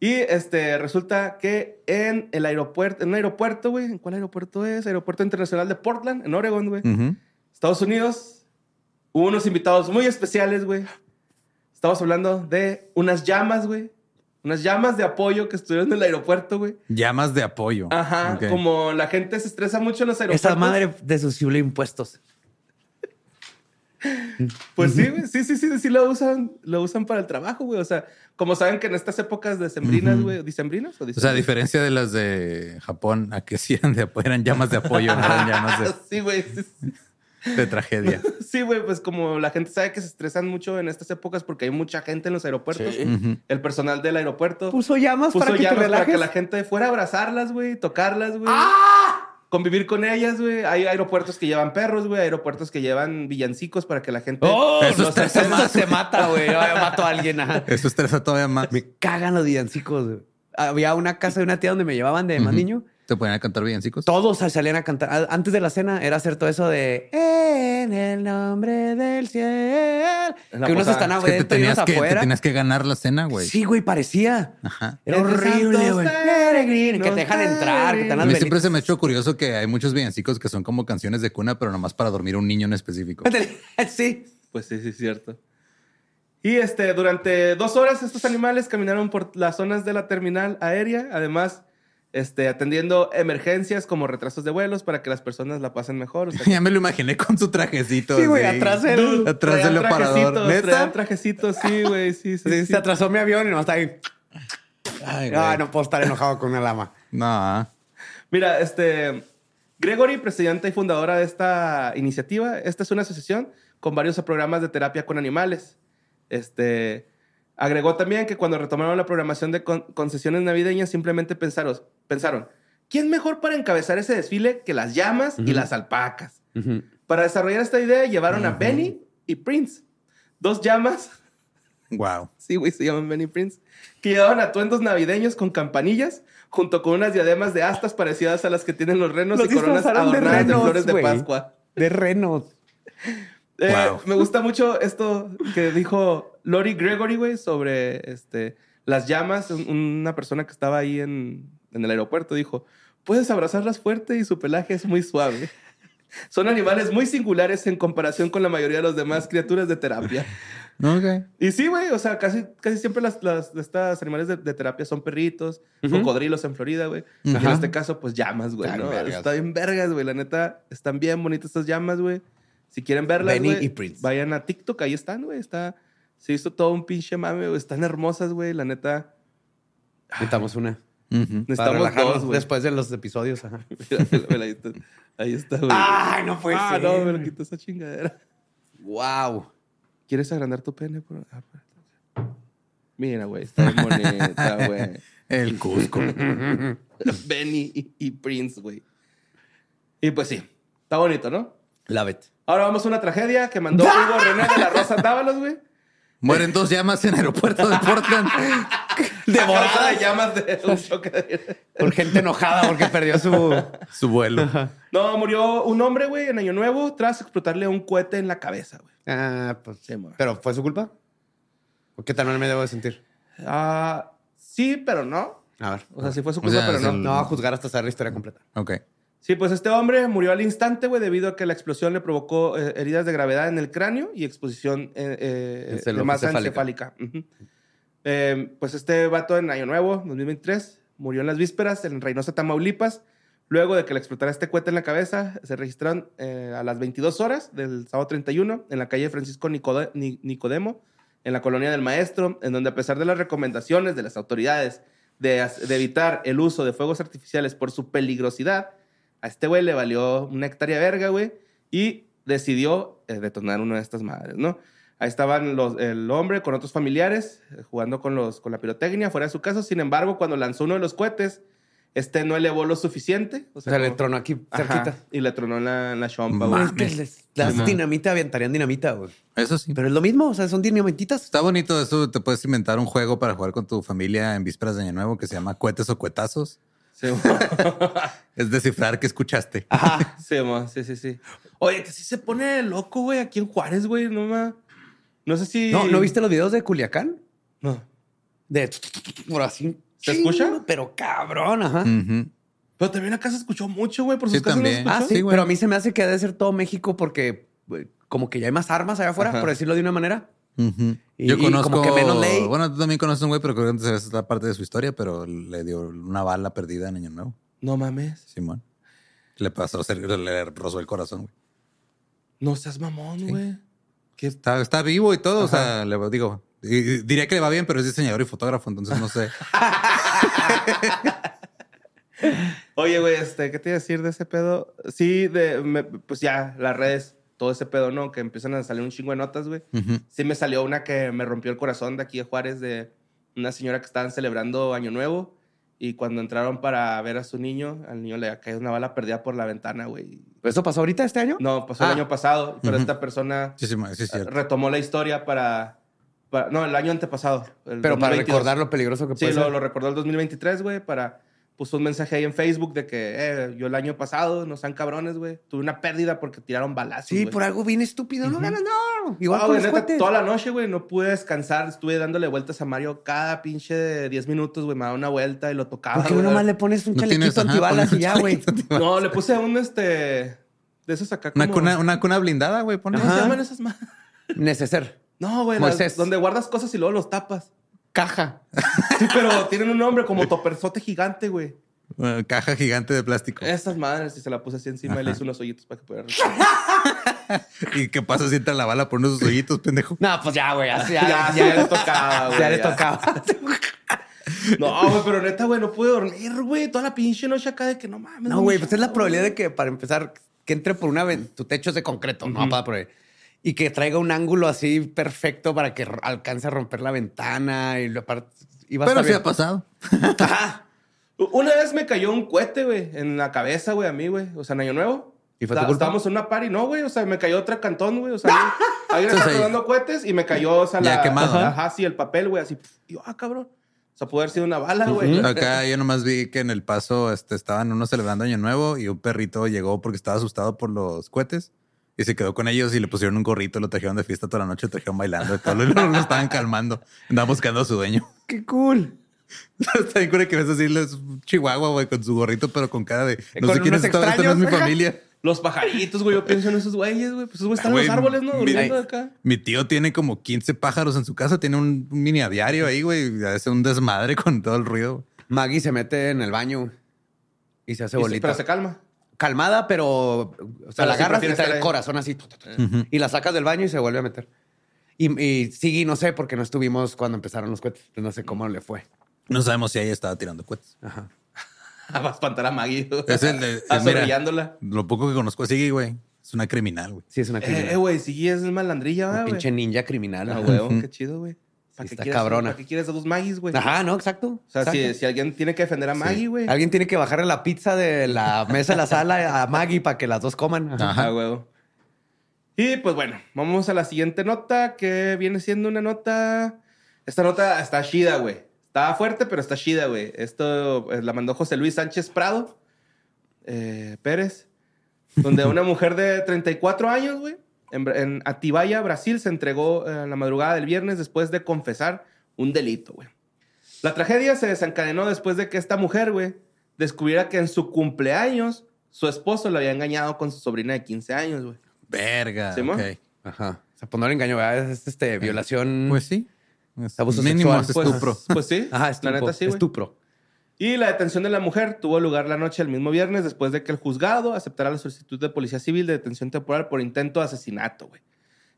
Y este, resulta que en el aeropuerto, en un aeropuerto, güey. ¿En cuál aeropuerto es? Aeropuerto Internacional de Portland, en Oregon, güey. Estados Unidos. Hubo unos invitados muy especiales, güey. Estamos hablando de unas llamas, güey. Unas llamas de apoyo que estuvieron en el aeropuerto, güey. Llamas de apoyo. Ajá, como la gente se estresa mucho en los aeropuertos. Esa madre deducible impuestos. Pues sí, güey. Sí, sí, sí, sí lo usan, lo usan para el trabajo, güey. O sea, como saben que en estas épocas de sembrinas, güey, ¿dicembrinas o O sea, a dicembrinas? diferencia de las de Japón, aquí sí eran, de, eran llamas de apoyo, no eran llamas de, Sí, güey. Sí, sí. De tragedia. Sí, güey, pues como la gente sabe que se estresan mucho en estas épocas porque hay mucha gente en los aeropuertos. El personal del aeropuerto Puso llamas puso para que te llamas para relajes. que la gente fuera a abrazarlas, güey, tocarlas, güey. ¡Ah! Convivir con ellas, güey. Hay aeropuertos que llevan perros, güey. Hay aeropuertos que llevan villancicos para que la gente... ¡Oh! Eso estresa más. se mata, güey. Yo mato a alguien. ajá. Eso estresa todavía más. Me cagan los villancicos. güey. Había una casa de una tía donde me llevaban de más niño. ¿Te ponían a cantar villancicos? Todos salían a cantar. Antes de la cena era hacer todo eso de En el nombre del cielo. La Que unos están Es que te adentro y unos tenías que, te afuera. tenías que ganar la cena, güey. Sí, güey, parecía. Ajá. Era horrible, güey. Que te dejan entrar, que te dan A mí siempre se me ha hecho curioso que hay muchos villancicos que son como canciones de cuna, pero nomás para dormir a un niño en específico. Sí. Pues sí, sí, es cierto. Y este, durante dos horas estos animales caminaron por las zonas de la terminal aérea, además este, atendiendo emergencias como retrasos de vuelos para que las personas la pasen mejor. O sea, ya me lo imaginé con su trajecito. Sí, güey, atrás del- Atrás del operador. ¿Neta? traían trajecitos, sí, güey, sí, sí. Sí, sí. Se atrasó mi avión y no está ahí. Ay. Ay, no puedo estar enojado con una lama. No. Mira, este. Gregory, presidenta y fundadora de esta iniciativa, esta es una asociación con varios programas de terapia con animales. Este. Agregó también que cuando retomaron la programación de con- concesiones navideñas, simplemente pensaron, pensaron, ¿quién mejor para encabezar ese desfile que las llamas y las alpacas? Para desarrollar esta idea, llevaron a Benny y Prince, dos llamas Wow. Sí, güey, se llaman Benny Prince. Que llevaban atuendos navideños con campanillas, junto con unas diademas de astas parecidas a las que tienen los renos Los y coronas de adornadas de, flores de. Pascua. De renos. Eh, Wow. Me gusta mucho esto que dijo Lori Gregory, güey, sobre este, las llamas. Un- Una persona que estaba ahí en, en el aeropuerto dijo, puedes abrazarlas fuerte y su pelaje es muy suave. Son animales muy singulares en comparación con la mayoría de las demás criaturas de terapia. Ok. Y sí, güey, o sea, casi, casi siempre las, las estas animales de, de terapia son perritos, cocodrilos en Florida, güey. Y en Ajá. este caso, pues llamas, güey. Están ¿no? Está bien vergas, güey. La neta, están bien bonitas estas llamas, güey. Si quieren verlas, Benny güey, y Prince. vayan a TikTok, ahí están, güey. Está, se hizo todo un pinche mame, güey. Están hermosas, güey. La neta, Necesitamos una. Ujú. Para necesitamos dos, güey. después de los episodios. Ajá. Mira, mira, ahí está, ahí está, güey. Ay, no puede ah, ser. no, me lo quitó esa chingadera. Wow. ¿Quieres agrandar tu pene? Ah, por- Mira, güey, está bien bonita, güey. El Cusco. Benny y, y Prince, güey. Y pues sí, está bonito, ¿no? Love it. Ahora vamos a una tragedia que mandó Hugo René de la Rosa Dávalos, güey. Mueren dos llamas en aeropuerto de Portland. Devorada de llamas de un choque de... Por gente enojada porque perdió su. Su vuelo. No, murió un hombre, güey, en Año Nuevo tras explotarle un cohete en la cabeza, güey. Ah, pues. Sí. ¿Pero fue su culpa? ¿O qué tal no me debo de sentir? Ah, sí, pero no. A ver. O sea, sí fue su O culpa, sea, pero no. el- No va a juzgar hasta saber la historia completa. Ok. Sí, pues este hombre murió al instante, güey, debido a que la explosión le provocó eh, heridas de gravedad en el cráneo y exposición eh, eh, de masa encefálica. Eh, pues este vato en Año Nuevo, 2023, murió en las vísperas en Reynosa, Tamaulipas. Luego de que le explotara este cohete en la cabeza, se registraron eh, a las 22 horas del sábado 31 en la calle Francisco Nicode- Ni- Nicodemo, en la colonia del Maestro, en donde a pesar de las recomendaciones de las autoridades de evitar el uso de fuegos artificiales por su peligrosidad, a este güey le valió una hectárea verga, güey, y decidió eh, detonar una de estas madres, ¿no? Ahí estaban los, el hombre con otros familiares eh, jugando con, los, con la pirotecnia fuera de su casa. Sin embargo, cuando lanzó uno de los cohetes, este no elevó lo suficiente. O O sea, le como- tronó aquí Ajá, cerquita. y le tronó en la, la chompa, güey. Es que les- las dinamita aventarían dinamita, güey. Eso sí. Pero es lo mismo, o sea, son dinamititas. Está bonito eso. Te puedes inventar un juego para jugar con tu familia en vísperas de Año Nuevo que se llama Cohetes o Cuetazos. Sí, Es descifrar qué escuchaste. Ajá. sí, sí, sí, sí. Oye, que sí se pone loco, güey, aquí en Juárez, güey, no ma. No sé si. ¿No, ¿No viste los videos de Culiacán? No. De por así. ¿Se escucha? Pero cabrón, ajá. Pero también acá se escuchó mucho, güey, por sus Sí, casas no se también. escuchó. Ah, sí, Sí, güey. pero a mí se me hace que debe ser todo México porque güey, como que ya hay más armas allá afuera, Ajá. por decirlo de una manera. Y- Yo y conozco. como que menos ley. Bueno, tú también conoces a un güey, pero creo que es la parte de su historia, pero le dio una bala perdida en Año Nuevo. No mames. Simón. Le pasó, le rozó el corazón, güey. No seas mamón, güey. Está, está vivo y todo. O sea, le digo, diría que le va bien, pero es diseñador y fotógrafo, entonces no sé. Oye, güey, este, ¿qué te iba a decir de ese pedo? Sí, de, me- pues ya, las redes, todo ese pedo, ¿no? Que empiezan a salir un chingo de notas, güey. Ujú. Sí me salió una que me rompió el corazón de aquí de Juárez, de una señora que estaban celebrando Año Nuevo. Y cuando entraron para ver a su niño, al niño le caído una bala perdida por la ventana, güey. ¿Eso pasó ahorita este año? No, pasó Ah. el año pasado, pero Ujú. esta persona Sí, sí, sí, retomó la historia para, para- No, el año antepasado. el Pero para 2022. recordar lo peligroso que Sí, puede lo, ser. lo recordó el 2023, güey, para... Puso un mensaje ahí en Facebook de que eh, yo el año pasado, no sean cabrones, güey. Tuve una pérdida porque tiraron balazos, Sí, por algo bien estúpido. No ganas, no. Igual Ah, los neta, toda la noche, güey, no pude descansar. Estuve dándole vueltas a Mario cada pinche 10 minutos, güey. Me daba una vuelta y lo tocaba. ¿Por qué no güey. nomás le pones un No chalequito tienes, ajá, antibalas pones y ya, güey? No, le puse un, este... De esos acá como... Una cuna, una cuna blindada, güey. ¿Cómo se Ajá. llaman esas más? Neceser. No, güey, donde guardas cosas y luego los tapas. Caja. Sí, pero tienen un nombre como toperzote gigante, güey. Caja gigante de plástico. Esas madres, y se la puse así encima y le Ajá. hice unos hoyitos para que pudiera... ¿Y qué pasa si entra la bala por unos hoyitos, pendejo? No, pues ya, güey. así Ya, ya le tocaba, güey. Ya le ya. tocaba. No, güey, pero neta, güey, no pude dormir, güey. Toda la pinche noche acá de que no mames. No, güey, pues es la probabilidad de que, para empezar, que entre por una vez, tu techo es de concreto, no para por ahí. Y que traiga un ángulo así perfecto para que alcance a romper la ventana y lo aparte iba a Pero sí ha pasado. Ajá. Una vez me cayó un cohete, güey, en la cabeza, güey, a mí, güey. O sea, en Año Nuevo. ¿Y fue tu culpa? Estábamos en una party, no, güey. O sea, me cayó otra cantón, güey. O sea, alguien- estaba dando cohetes y me cayó, o sea, Ya la... quemado, sí, el papel, güey, así. Y yo, ah, cabrón. O sea, pudo haber sido una bala, güey. Acá yo nomás vi que en el paso este, estaban unos celebrando Año Nuevo y un perrito llegó porque estaba asustado por los cohetes y se quedó con ellos y le pusieron un gorrito, lo trajeron de fiesta toda la noche, lo trajeron bailando y todo, lo, lo estaban calmando. Andaba buscando a su dueño. Qué cool. Está bien cura que ves así es un chihuahua, güey, con su gorrito, pero con cara de no Con sé quién es unos esto, esto no es mi familia. Los pajaritos, güey. Yo pienso en esos güeyes, güey. Pues esos güeyes están en Güey, los árboles, ¿no? mi- Durmiendo acá. Mi tío tiene como 15 pájaros en su casa, tiene un, mini aviario ahí, güey, y hace un desmadre con todo el ruido. Maggie se mete en el baño y se hace Y se- bolita. Pero se calma. Calmada, pero o sea, Pero la sí agarras y estar el corazón así. tu, tu, tu, Y la sacas del baño y se vuelve a meter. Y, y sí, no sé, porque no estuvimos cuando empezaron los cohetes. No sé cómo le fue. No sabemos si ella estaba tirando cohetes. Ajá. Va a espantar a Maggie. Es el de- mira. Lo poco que conozco a Siggy, güey, es una criminal, güey. Sí, es una criminal. Eh, güey, sí, es malandrilla, Una ¿verdad, güey. pinche ninja criminal. Ah, güey, qué chido, güey. ¿Para está quieres- cabrona. ¿Para qué quieres a dos Maggies, güey? Ajá, no, exacto. O sea, si, exacto. si alguien tiene que defender a Maggie, güey. Alguien tiene que bajarle la pizza de la mesa de la sala a Maggie para que las dos coman. Ajá. Güey. Y pues bueno, vamos a la siguiente nota que viene siendo una nota. Esta nota está chida, güey. Está fuerte, pero está chida, güey. Esto eh, la mandó José Luis Sánchez Prado eh, Pérez, donde una mujer de 34 años, güey, en, en Atibaya, Brasil, se entregó eh, la madrugada del viernes después de confesar un delito, güey. La tragedia se desencadenó después de que esta mujer, güey, descubriera que en su cumpleaños su esposo la había engañado con su sobrina de 15 años, güey. Verga. ¿Sí, mo? ok. Ajá. O sea, pues no le engaño, ¿verdad? Es este, violación. Pues sí. Es Abuso mínimo sexual. es Pues, estupro. Pues sí. Ajá, estupro. La neta sí, güey. estupro. Y la detención de la mujer tuvo lugar la noche del mismo viernes después de que el juzgado aceptara la solicitud de policía civil de detención temporal por intento de asesinato, güey.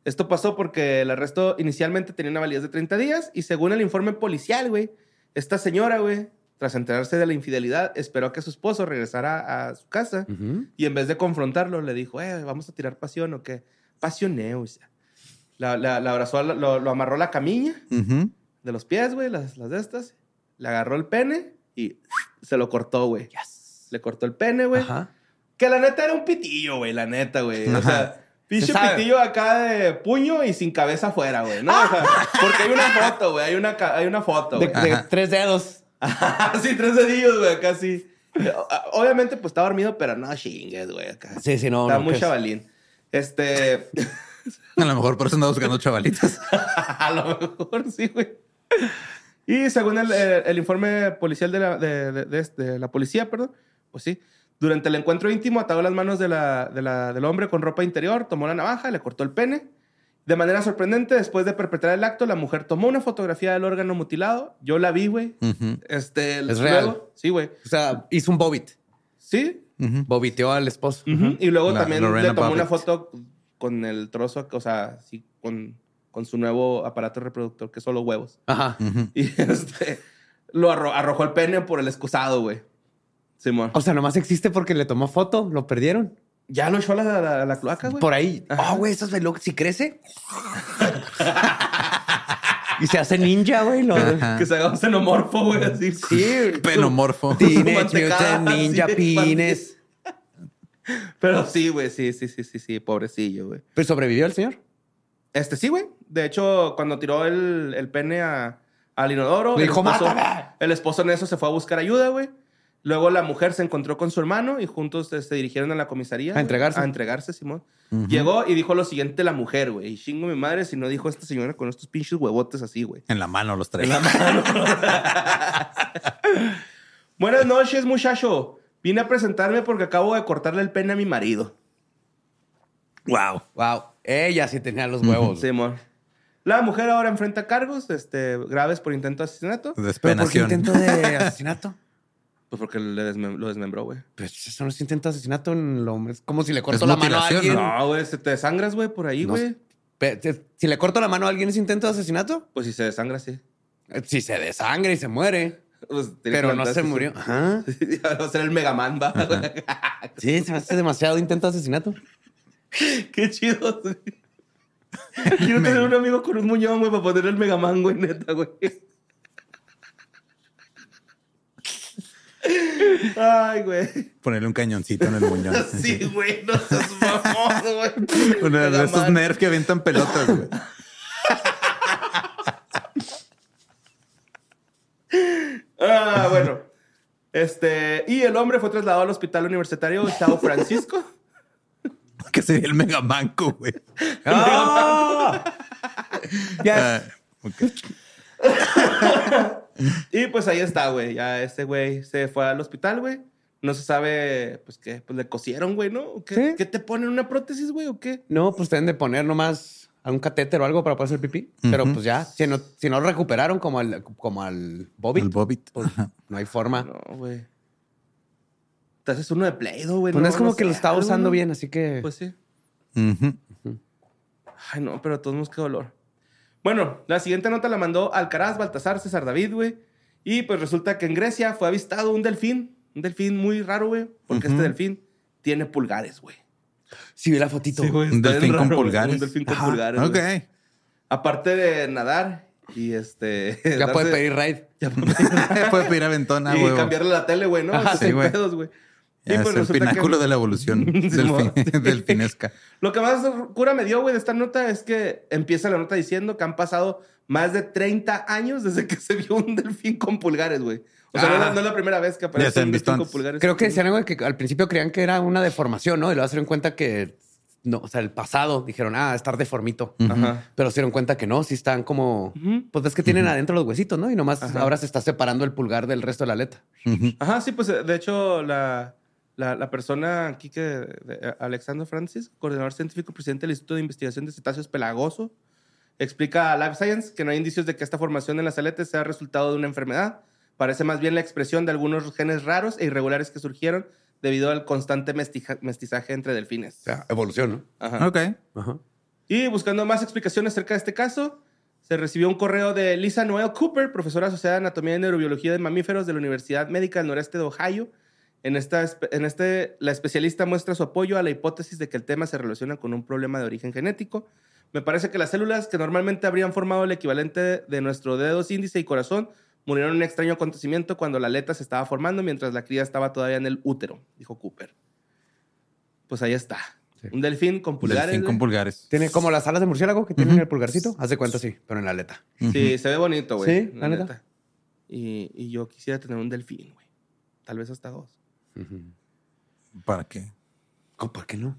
Esto pasó porque el arresto inicialmente tenía una validez de 30 días y según el informe policial, güey, esta señora, güey, tras enterarse de la infidelidad, esperó a que su esposo regresara a su casa y en vez de confrontarlo, le dijo, eh, vamos a tirar pasión o qué. Pasioneo, o sea. La, la- la abrazó, lo, lo amarró la camilla de los pies, güey, las, las de estas. Le agarró el pene y se lo cortó, güey. Le cortó el pene, güey. Ajá. Que la neta era un pitillo, güey, la neta, güey. O sea, pinche pitillo acá de puño y sin cabeza afuera, güey, ¿no? O sea, porque hay una foto, güey, hay una, hay una foto, De, tres dedos. sí, tres dedillos, güey, acá sí. Obviamente, pues estaba dormido, pero no chingues, güey, acá. Sí, sí, no. Está no, muy que es- chavalín. Este. A lo mejor por eso andaba buscando chavalitas. A lo mejor sí, güey. Y según el, el- el informe policial de la, de, de- de- de la policía, perdón, pues sí, durante el encuentro íntimo ató las manos la- la- del hombre con ropa interior, tomó la navaja, le cortó el pene. De manera sorprendente, después de perpetrar el acto, la mujer tomó una fotografía del órgano mutilado. Yo la vi, güey. Este, Es luego- real. Sí, güey. O sea, hizo un bobit. Sí. Ujú. Bobiteó al esposo. Ujú. Y luego también Lorena le tomó una foto con el trozo, o sea, sí, con, con su nuevo aparato reproductor, que es solo huevos. Ajá. Y este, lo arro- arrojó el pene por el excusado, güey. Simón. O sea, nomás existe porque le tomó foto, lo perdieron. Ya lo echó a la, la- la cloaca, güey. Por ahí. Ajá. Oh, güey, eso es velo- Si crece. y se hace ninja, güey. Lo... Que se haga un xenomorfo, güey, así. Sí. Penomorfo. Teenage Mutant Ninja sí, Pines. Pero sí, güey, sí, sí, sí, sí, sí, pobrecillo, güey. ¿Pero sobrevivió el señor? Este sí, güey. De hecho, cuando tiró el, el pene a, al inodoro, el dijo, esposo-. El esposo en eso se fue a buscar ayuda, güey. Luego la mujer se encontró con su hermano y juntos eh, se dirigieron a la comisaría. A güey. entregarse. A entregarse, Simón. Llegó y dijo lo siguiente la mujer, güey. Y chingo mi madre si no dijo esta señora con estos pinches huevotes así, güey. En la mano los trae. Buenas noches, muchacho. Vine a presentarme porque acabo de cortarle el pene a mi marido. Wow. Wow. Ella sí tenía los huevos. Simón. La mujer ahora enfrenta cargos este, graves por intento de asesinato. ¿Pero por qué Despenación. intento de asesinato? Pues porque le desmem- lo desmembró, güey. Pues eso no es intento de asesinato. en lo- Es como si le corto Es la mano a alguien. No, güey, se te desangras, güey, por ahí, güey. Si le corto la mano a alguien, ¿es intento de asesinato? Pues si se desangra, sí. Eh, Si se desangra y se muere. Pues, Pero no se murió. Ajá. Va a ser el Megaman, va. Sí, se me hace demasiado intento de asesinato. Qué chido. güey. Quiero tener un amigo con un muñón, güey, para poner el Megaman, güey, neta, güey. Ay, güey. Ponerle un cañoncito en el muñón. Sí, güey, no seas mamón, güey. Uno de esos nerfs que avientan pelotas, güey. Ah, bueno. Este, y el hombre fue trasladado al hospital universitario Sao Francisco. Que sería el mega manco, güey. ¡Ah! Ya. Y pues ahí está, güey. Ya este güey se fue al hospital, güey. No se sabe, pues qué, pues le cosieron, güey, ¿no? ¿O ¿Qué, Sí. ¿Qué te ponen una prótesis, güey, o qué? No, pues deben de poner nomás algún catéter o algo para poder hacer pipí. Pero pues ya, si no, si no lo recuperaron como al, como al Bobby, El Bobbit. pues no hay forma. No, güey. Te haces uno de Play-Doh, güey. Pues no es como que lo algo, usando ¿no? bien, así que... Pues sí. Ay, no, pero a todos nos qué dolor. Bueno, la siguiente nota la mandó Alcaraz, Baltasar, César David, güey. Y pues resulta que en Grecia fue avistado un delfín. Un delfín muy raro, güey. Porque este delfín tiene pulgares, güey. Sí, vi la fotito. Un delfín con raro, pulgares. Un delfín con Ajá. pulgares. Ok. Aparte de nadar y este. Ya darse- puede pedir raid. Ya puede pedir- Puede pedir aventona, y güey. cambiarle la tele, güey, ¿no? Ajá, sí, güey. Y Es pues el que- pináculo de la evolución delfin- delfinesca. Lo que más cura me dio, güey, de esta nota es que empieza la nota diciendo que han pasado más de 30 años desde que se vio un delfín con pulgares, güey. O sea, no, es la- Ah. no es la primera vez que aparece un visto delfín con pulgares. Creo que decían algo de que al principio creían que era una deformación, ¿no? Y luego se dieron cuenta que... No, o sea, el pasado dijeron, ah, estar deformito. Pero se dieron cuenta que no, sí están como... Pues es que tienen adentro los huesitos, ¿no? Y nomás Ajá. ahora se está separando el pulgar del resto de la aleta. Ajá, sí, pues eh, de hecho, la, la, la persona aquí que. de- Alexander Francis, coordinador científico y presidente del Instituto de Investigación de Cetáceos Pelagoso, explica a Life Science que no hay indicios de que esta formación en las aletas sea resultado de una enfermedad. Parece más bien la expresión de algunos genes raros e irregulares que surgieron debido al constante mestija- mestizaje entre delfines. O sea, evolución, ¿no? Ajá. Ok. Ajá. Y buscando más explicaciones acerca de este caso, se recibió un correo de Lisa Noel Cooper, profesora asociada de Anatomía y Neurobiología de Mamíferos de la Universidad Médica del Noreste de Ohio. En, esta, en este, la especialista muestra su apoyo a la hipótesis de que el tema se relaciona con un problema de origen genético. Me parece que las células que normalmente habrían formado el equivalente de nuestro dedos índice y corazón murieron en un extraño acontecimiento cuando la aleta se estaba formando mientras la cría estaba todavía en el útero, dijo Cooper. Pues ahí está. Sí. Un delfín con pulgares. Delfín con pulgares. Tiene como las alas de murciélago que tienen Ujú. el pulgarcito. Haz de cuenta, sí, pero en la aleta. Sí, se ve bonito, güey. Sí, la neta. Y, y yo quisiera tener un delfín, güey. Tal vez hasta dos. ¿Para qué? ¿Cómo, ¿Por qué no?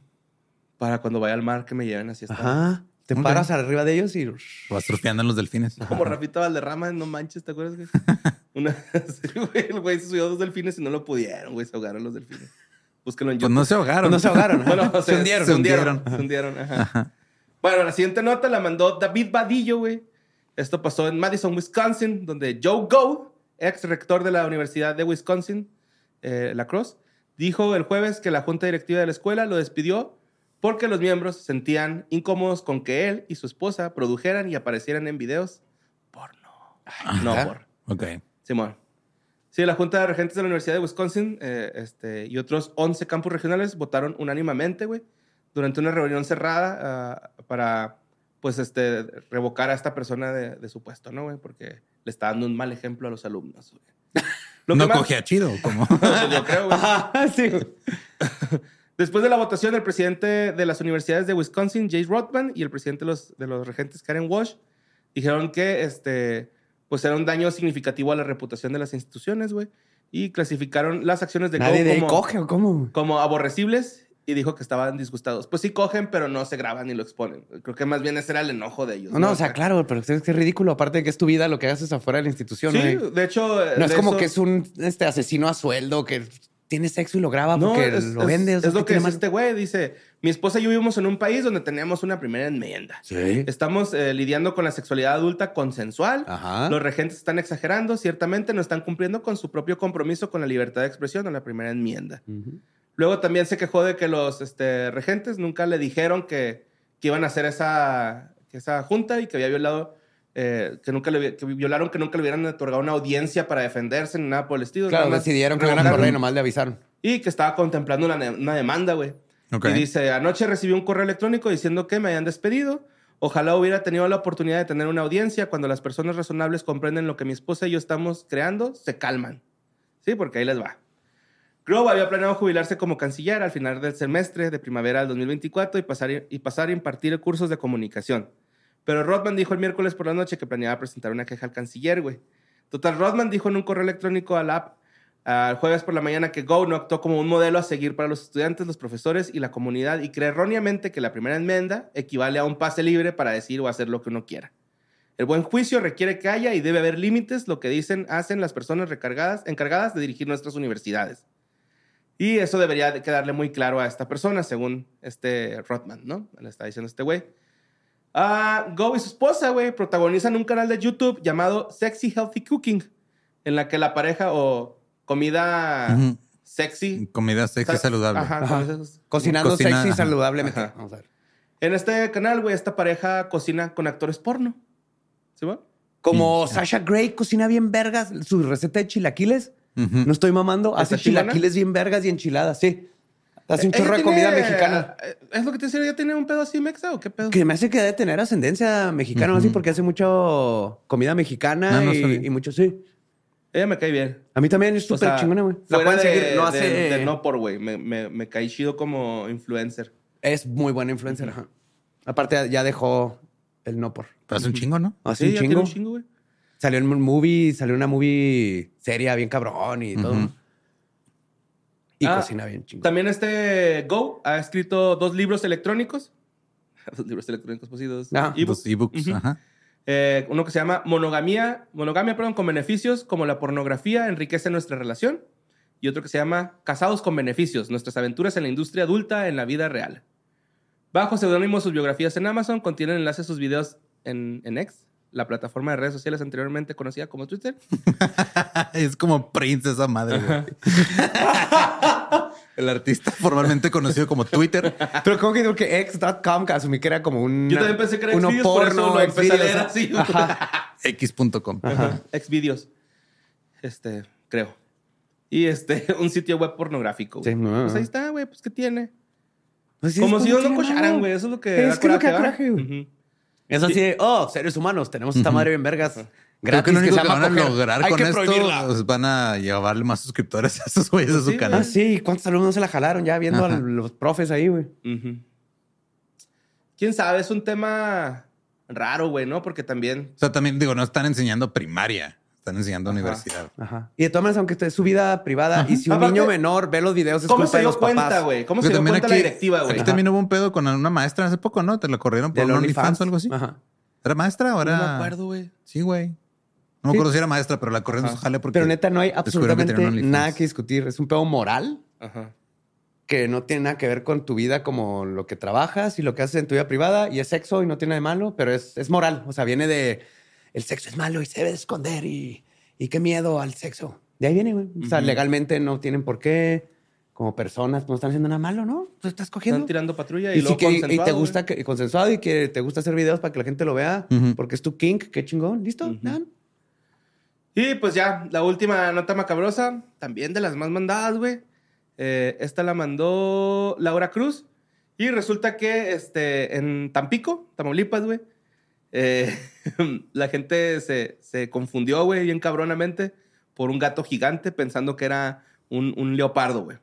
Para cuando vaya al mar que me lleven así hasta. Ajá. Te paras arriba de ellos y... Vas en los delfines. Como Rafita Valderrama, no manches, ¿te acuerdas, güey? Una, sí, güey, el güey se subió a dos delfines y no lo pudieron, güey. Se ahogaron los delfines. Búsquenlo en Pues YouTube. no se ahogaron. Pues no se ahogaron. Bueno, se, hundieron. Se hundieron. Se hundieron, ajá. Ajá. Bueno, la siguiente nota la mandó David Badillo, güey. Esto pasó en Madison, Wisconsin, donde Joe Go, ex rector de la Universidad de Wisconsin, eh, La Crosse, dijo el jueves que la junta directiva de la escuela lo despidió porque los miembros se sentían incómodos con que él y su esposa produjeran y aparecieran en videos porno. no ¿neta? por. Ok. Simón. Sí, la Junta de Regentes de la Universidad de Wisconsin eh, este, y otros 11 campus regionales votaron unánimemente, güey, durante una reunión cerrada ah, para, pues, este, revocar a esta persona de, de su puesto, ¿no, güey? Porque le está dando un mal ejemplo a los alumnos, güey. Lo que no más- cogía chido, como. Yo creo, güey. Ajá, sí. güey. Después de la votación, el presidente de las universidades de Wisconsin, Jace Rothman, y el presidente de los, de los regentes, Karen Walsh, dijeron que este, pues era un daño significativo a la reputación de las instituciones, güey. Y clasificaron las acciones de Nadie Go de ahí como, coge o cómo. como aborrecibles y dijo que estaban disgustados. Pues sí cogen, pero no se graban ni lo exponen. Creo que más bien ese era el enojo de ellos. No, no, o sea, claro, pero es que es ridículo. Aparte de que es tu vida, lo que haces afuera de la institución. Sí, de hecho... No es como eso- que es un este, asesino a sueldo que tiene sexo y lo graba porque es, lo vende. o es lo ¿qué que malo? este güey. Dice, mi esposa y yo vivimos en un país donde teníamos una primera enmienda. Sí. Estamos eh, lidiando con la sexualidad adulta consensual. Ajá. Los regentes están exagerando. Ciertamente no están cumpliendo con su propio compromiso con la libertad de expresión en la primera enmienda. Ujú. Luego también se quejó de que los este, regentes nunca le dijeron que, que iban a hacer esa, esa junta y que había violado, eh, que nunca le que violaron, que nunca le hubieran otorgado una audiencia para defenderse ni nada por el estilo. Claro, Nada más decidieron que iban a correr y nomás le avisaron. y que estaba contemplando una, una demanda, güey. Ok. Y dice, anoche recibí un correo electrónico diciendo que me habían despedido. Ojalá hubiera tenido la oportunidad de tener una audiencia. Cuando las personas razonables comprenden lo que mi esposa y yo estamos creando, se calman. Sí, porque ahí les va. Grove había planeado jubilarse como canciller al final del semestre de primavera del 2024 y pasar, y pasar a impartir cursos de comunicación. Pero Rodman dijo el miércoles por la noche que planeaba presentar una queja al canciller, güey. Total, Rodman dijo en un correo electrónico a app al jueves por la mañana que Go no actuó como un modelo a seguir para los estudiantes, los profesores y la comunidad y cree erróneamente que la primera enmienda equivale a un pase libre para decir o hacer lo que uno quiera. El buen juicio requiere que haya y debe haber límites, lo que dicen, hacen las personas recargadas, encargadas de dirigir nuestras universidades. Y eso debería de quedarle muy claro a esta persona, según este Rothman, ¿no? Le está diciendo este güey. Ah, Go y su esposa, güey, protagonizan un canal de YouTube llamado Sexy Healthy Cooking, en la que la pareja o comida sexy. Comida sexy Sa- saludable. Ajá, Cocinando Cocina, sexy ajá. saludablemente. Ajá. Vamos a ver. En este canal, güey, esta pareja cocina con actores porno. ¿Sí, va? Como Sasha Grey cocina bien vergas su receta de chilaquiles. Ujú. No estoy mamando. Hace chilaquiles bien vergas y enchiladas, sí. Hace un chorro de comida mexicana. eh, ¿Es lo que te decía? ¿Ya tiene un pedo así mexa o qué pedo? Que me hace que debe tener ascendencia mexicana, así, Ujú. porque hace mucho comida mexicana Ah, no y, sabía. y mucho, sí. Ella me cae bien. A mí también es O súper sea, chingona, güey. La pueden de, seguir. No hace... de- de no por, güey. Me, me, me cae chido como influencer. Es muy buena influencer, ajá. Aparte, ya dejó el no por. Pero hace un chingo, ¿no? Hace Sí, un ya tiene chingo. un chingo, güey. Salió en un movie, salió una movie seria bien cabrón y todo. Y Ah, cocina bien chingón. También este Go ha escrito dos libros electrónicos. dos libros electrónicos, pues sí, dos Ah, ebooks. Ajá. Eh, uno que se llama Monogamía, Monogamia, perdón, con beneficios, como la pornografía enriquece nuestra relación. Y otro que se llama Casados con beneficios, nuestras aventuras en la industria adulta en la vida real. Bajo seudónimo, sus biografías en Amazon contienen enlaces a sus videos en, en X, la plataforma de redes sociales anteriormente conocida como Twitter. es como Prince esa madre. güey. El artista formalmente conocido como Twitter. Pero como que digo que x.com, que asumí que era como un. Yo también pensé que era uno Xvideos, por eso lo empecé a Xvideos, leer ¿no? así. X.com. Xvideos. Este, creo. Y este, un sitio web pornográfico. Sí, no. Pues ahí está, güey, pues ¿qué tiene? Pues sí, como si ellos no tiene cocharan, güey. Eso es lo que Es que lo que da coraje, güey. Ujú. Es así de, oh, seres humanos, tenemos esta madre bien vergas. Creo Gratis, que lo único que, se llama van a coger. lograr Hay con que esto prohibirla. pues, van a llevarle más suscriptores a esos güeyes a su Sí, canal. Ah, sí, ¿cuántos alumnos se la jalaron ya viendo Ajá. a los profes ahí, güey? Ujú. Quién sabe, es un tema raro, güey, ¿no? Porque también. O sea, también digo, no están enseñando primaria, están enseñando Ajá. universidad. Ajá. Y de todas maneras, aunque esté su vida privada, y si un Aparte, niño menor ve los videos, es ¿Cómo culpa se de dio los cuenta, papás. güey? ¿Cómo Porque se dio también cuenta la directiva, güey? Aquí también hubo un pedo con una maestra hace poco, ¿no? Te la corrieron por Del un OnlyFans. OnlyFans o algo así. Ajá. ¿Era maestra o era...? No me acuerdo, güey. Sí, güey. No me Sí. acuerdo si era maestra, pero la corrieron su jale porque... Pero neta, no hay descubrieron que absolutamente OnlyFans. nada que discutir. Es un pedo moral Ajá. que no tiene nada que ver con tu vida como lo que trabajas y lo que haces en tu vida privada y es sexo y no tiene nada de malo, pero es, es moral. O sea, viene de el sexo es malo y se debe esconder y, y qué miedo al sexo. De ahí viene, güey. O sea, legalmente no tienen por qué como personas, no están haciendo nada malo, ¿no? Tú estás cogiendo. Están tirando patrulla y, Y, luego sí que, y consensuado, te gusta que, y consensuado y que te gusta hacer videos para que la gente lo vea, porque es tu kink, qué chingón, ¿listo? Dan. Y pues ya, la última nota macabrosa, también de las más mandadas, güey. Eh, esta la mandó Laura Cruz. Y resulta que este, en Tampico, Tamaulipas, güey, eh, la gente se, se confundió, güey, bien cabronamente, por un gato gigante pensando que era un, un leopardo, güey.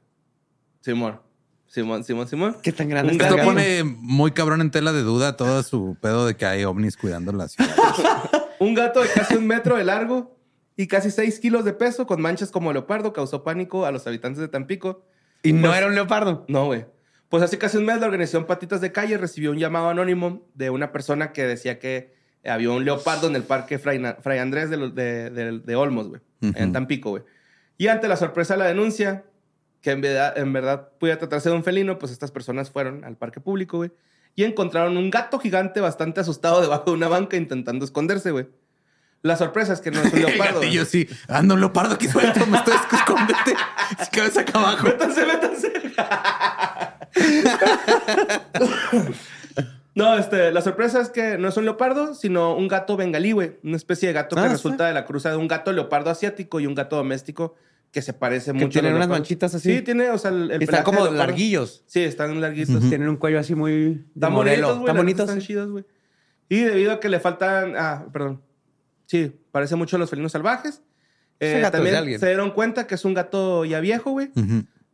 Simón, Simón, Simón, Simón. ¿Qué tan grande Esto gato? pone muy cabrón en tela de duda todo su pedo de que hay ovnis cuidando la ciudad. Un gato de casi un metro de largo y casi 6 kilos de peso con manchas como leopardo causó pánico a los habitantes de Tampico. Y no Pues- era un leopardo. No, güey. Pues hace casi un mes la organización Patitas de Calle recibió un llamado anónimo de una persona que decía que había un leopardo en el parque Fray, Andrés de, los- de- de- de Olmos, güey. En. Tampico, güey. Y ante la sorpresa de la denuncia, que en verdad, en verdad pudiera tratarse de un felino, pues estas personas fueron al parque público, güey. Y encontraron un gato gigante bastante asustado debajo de una banca intentando esconderse, güey. La sorpresa es que no es un leopardo. Y yo sí, ando un leopardo aquí suelto, me estoy escondete. Cabeza acá abajo. Métanse, métanse. No, este, la sorpresa es que no es un leopardo, sino un gato bengalí, güey. Una especie de gato que Ah, resulta de la cruza de un gato leopardo asiático y un gato doméstico que se parece mucho. a tienen los unas manchitas así. Sí, tiene, o sea, el, el están como larguillos. Sí, están larguitos. Tienen un cuello así muy Están bonitos, güey. Están bonitos. Están chidos, güey. Y debido a que le faltan... Ah, perdón. Sí, parece mucho a los felinos salvajes. Eh, gato es de también alguien. se dieron cuenta que es un gato ya viejo, güey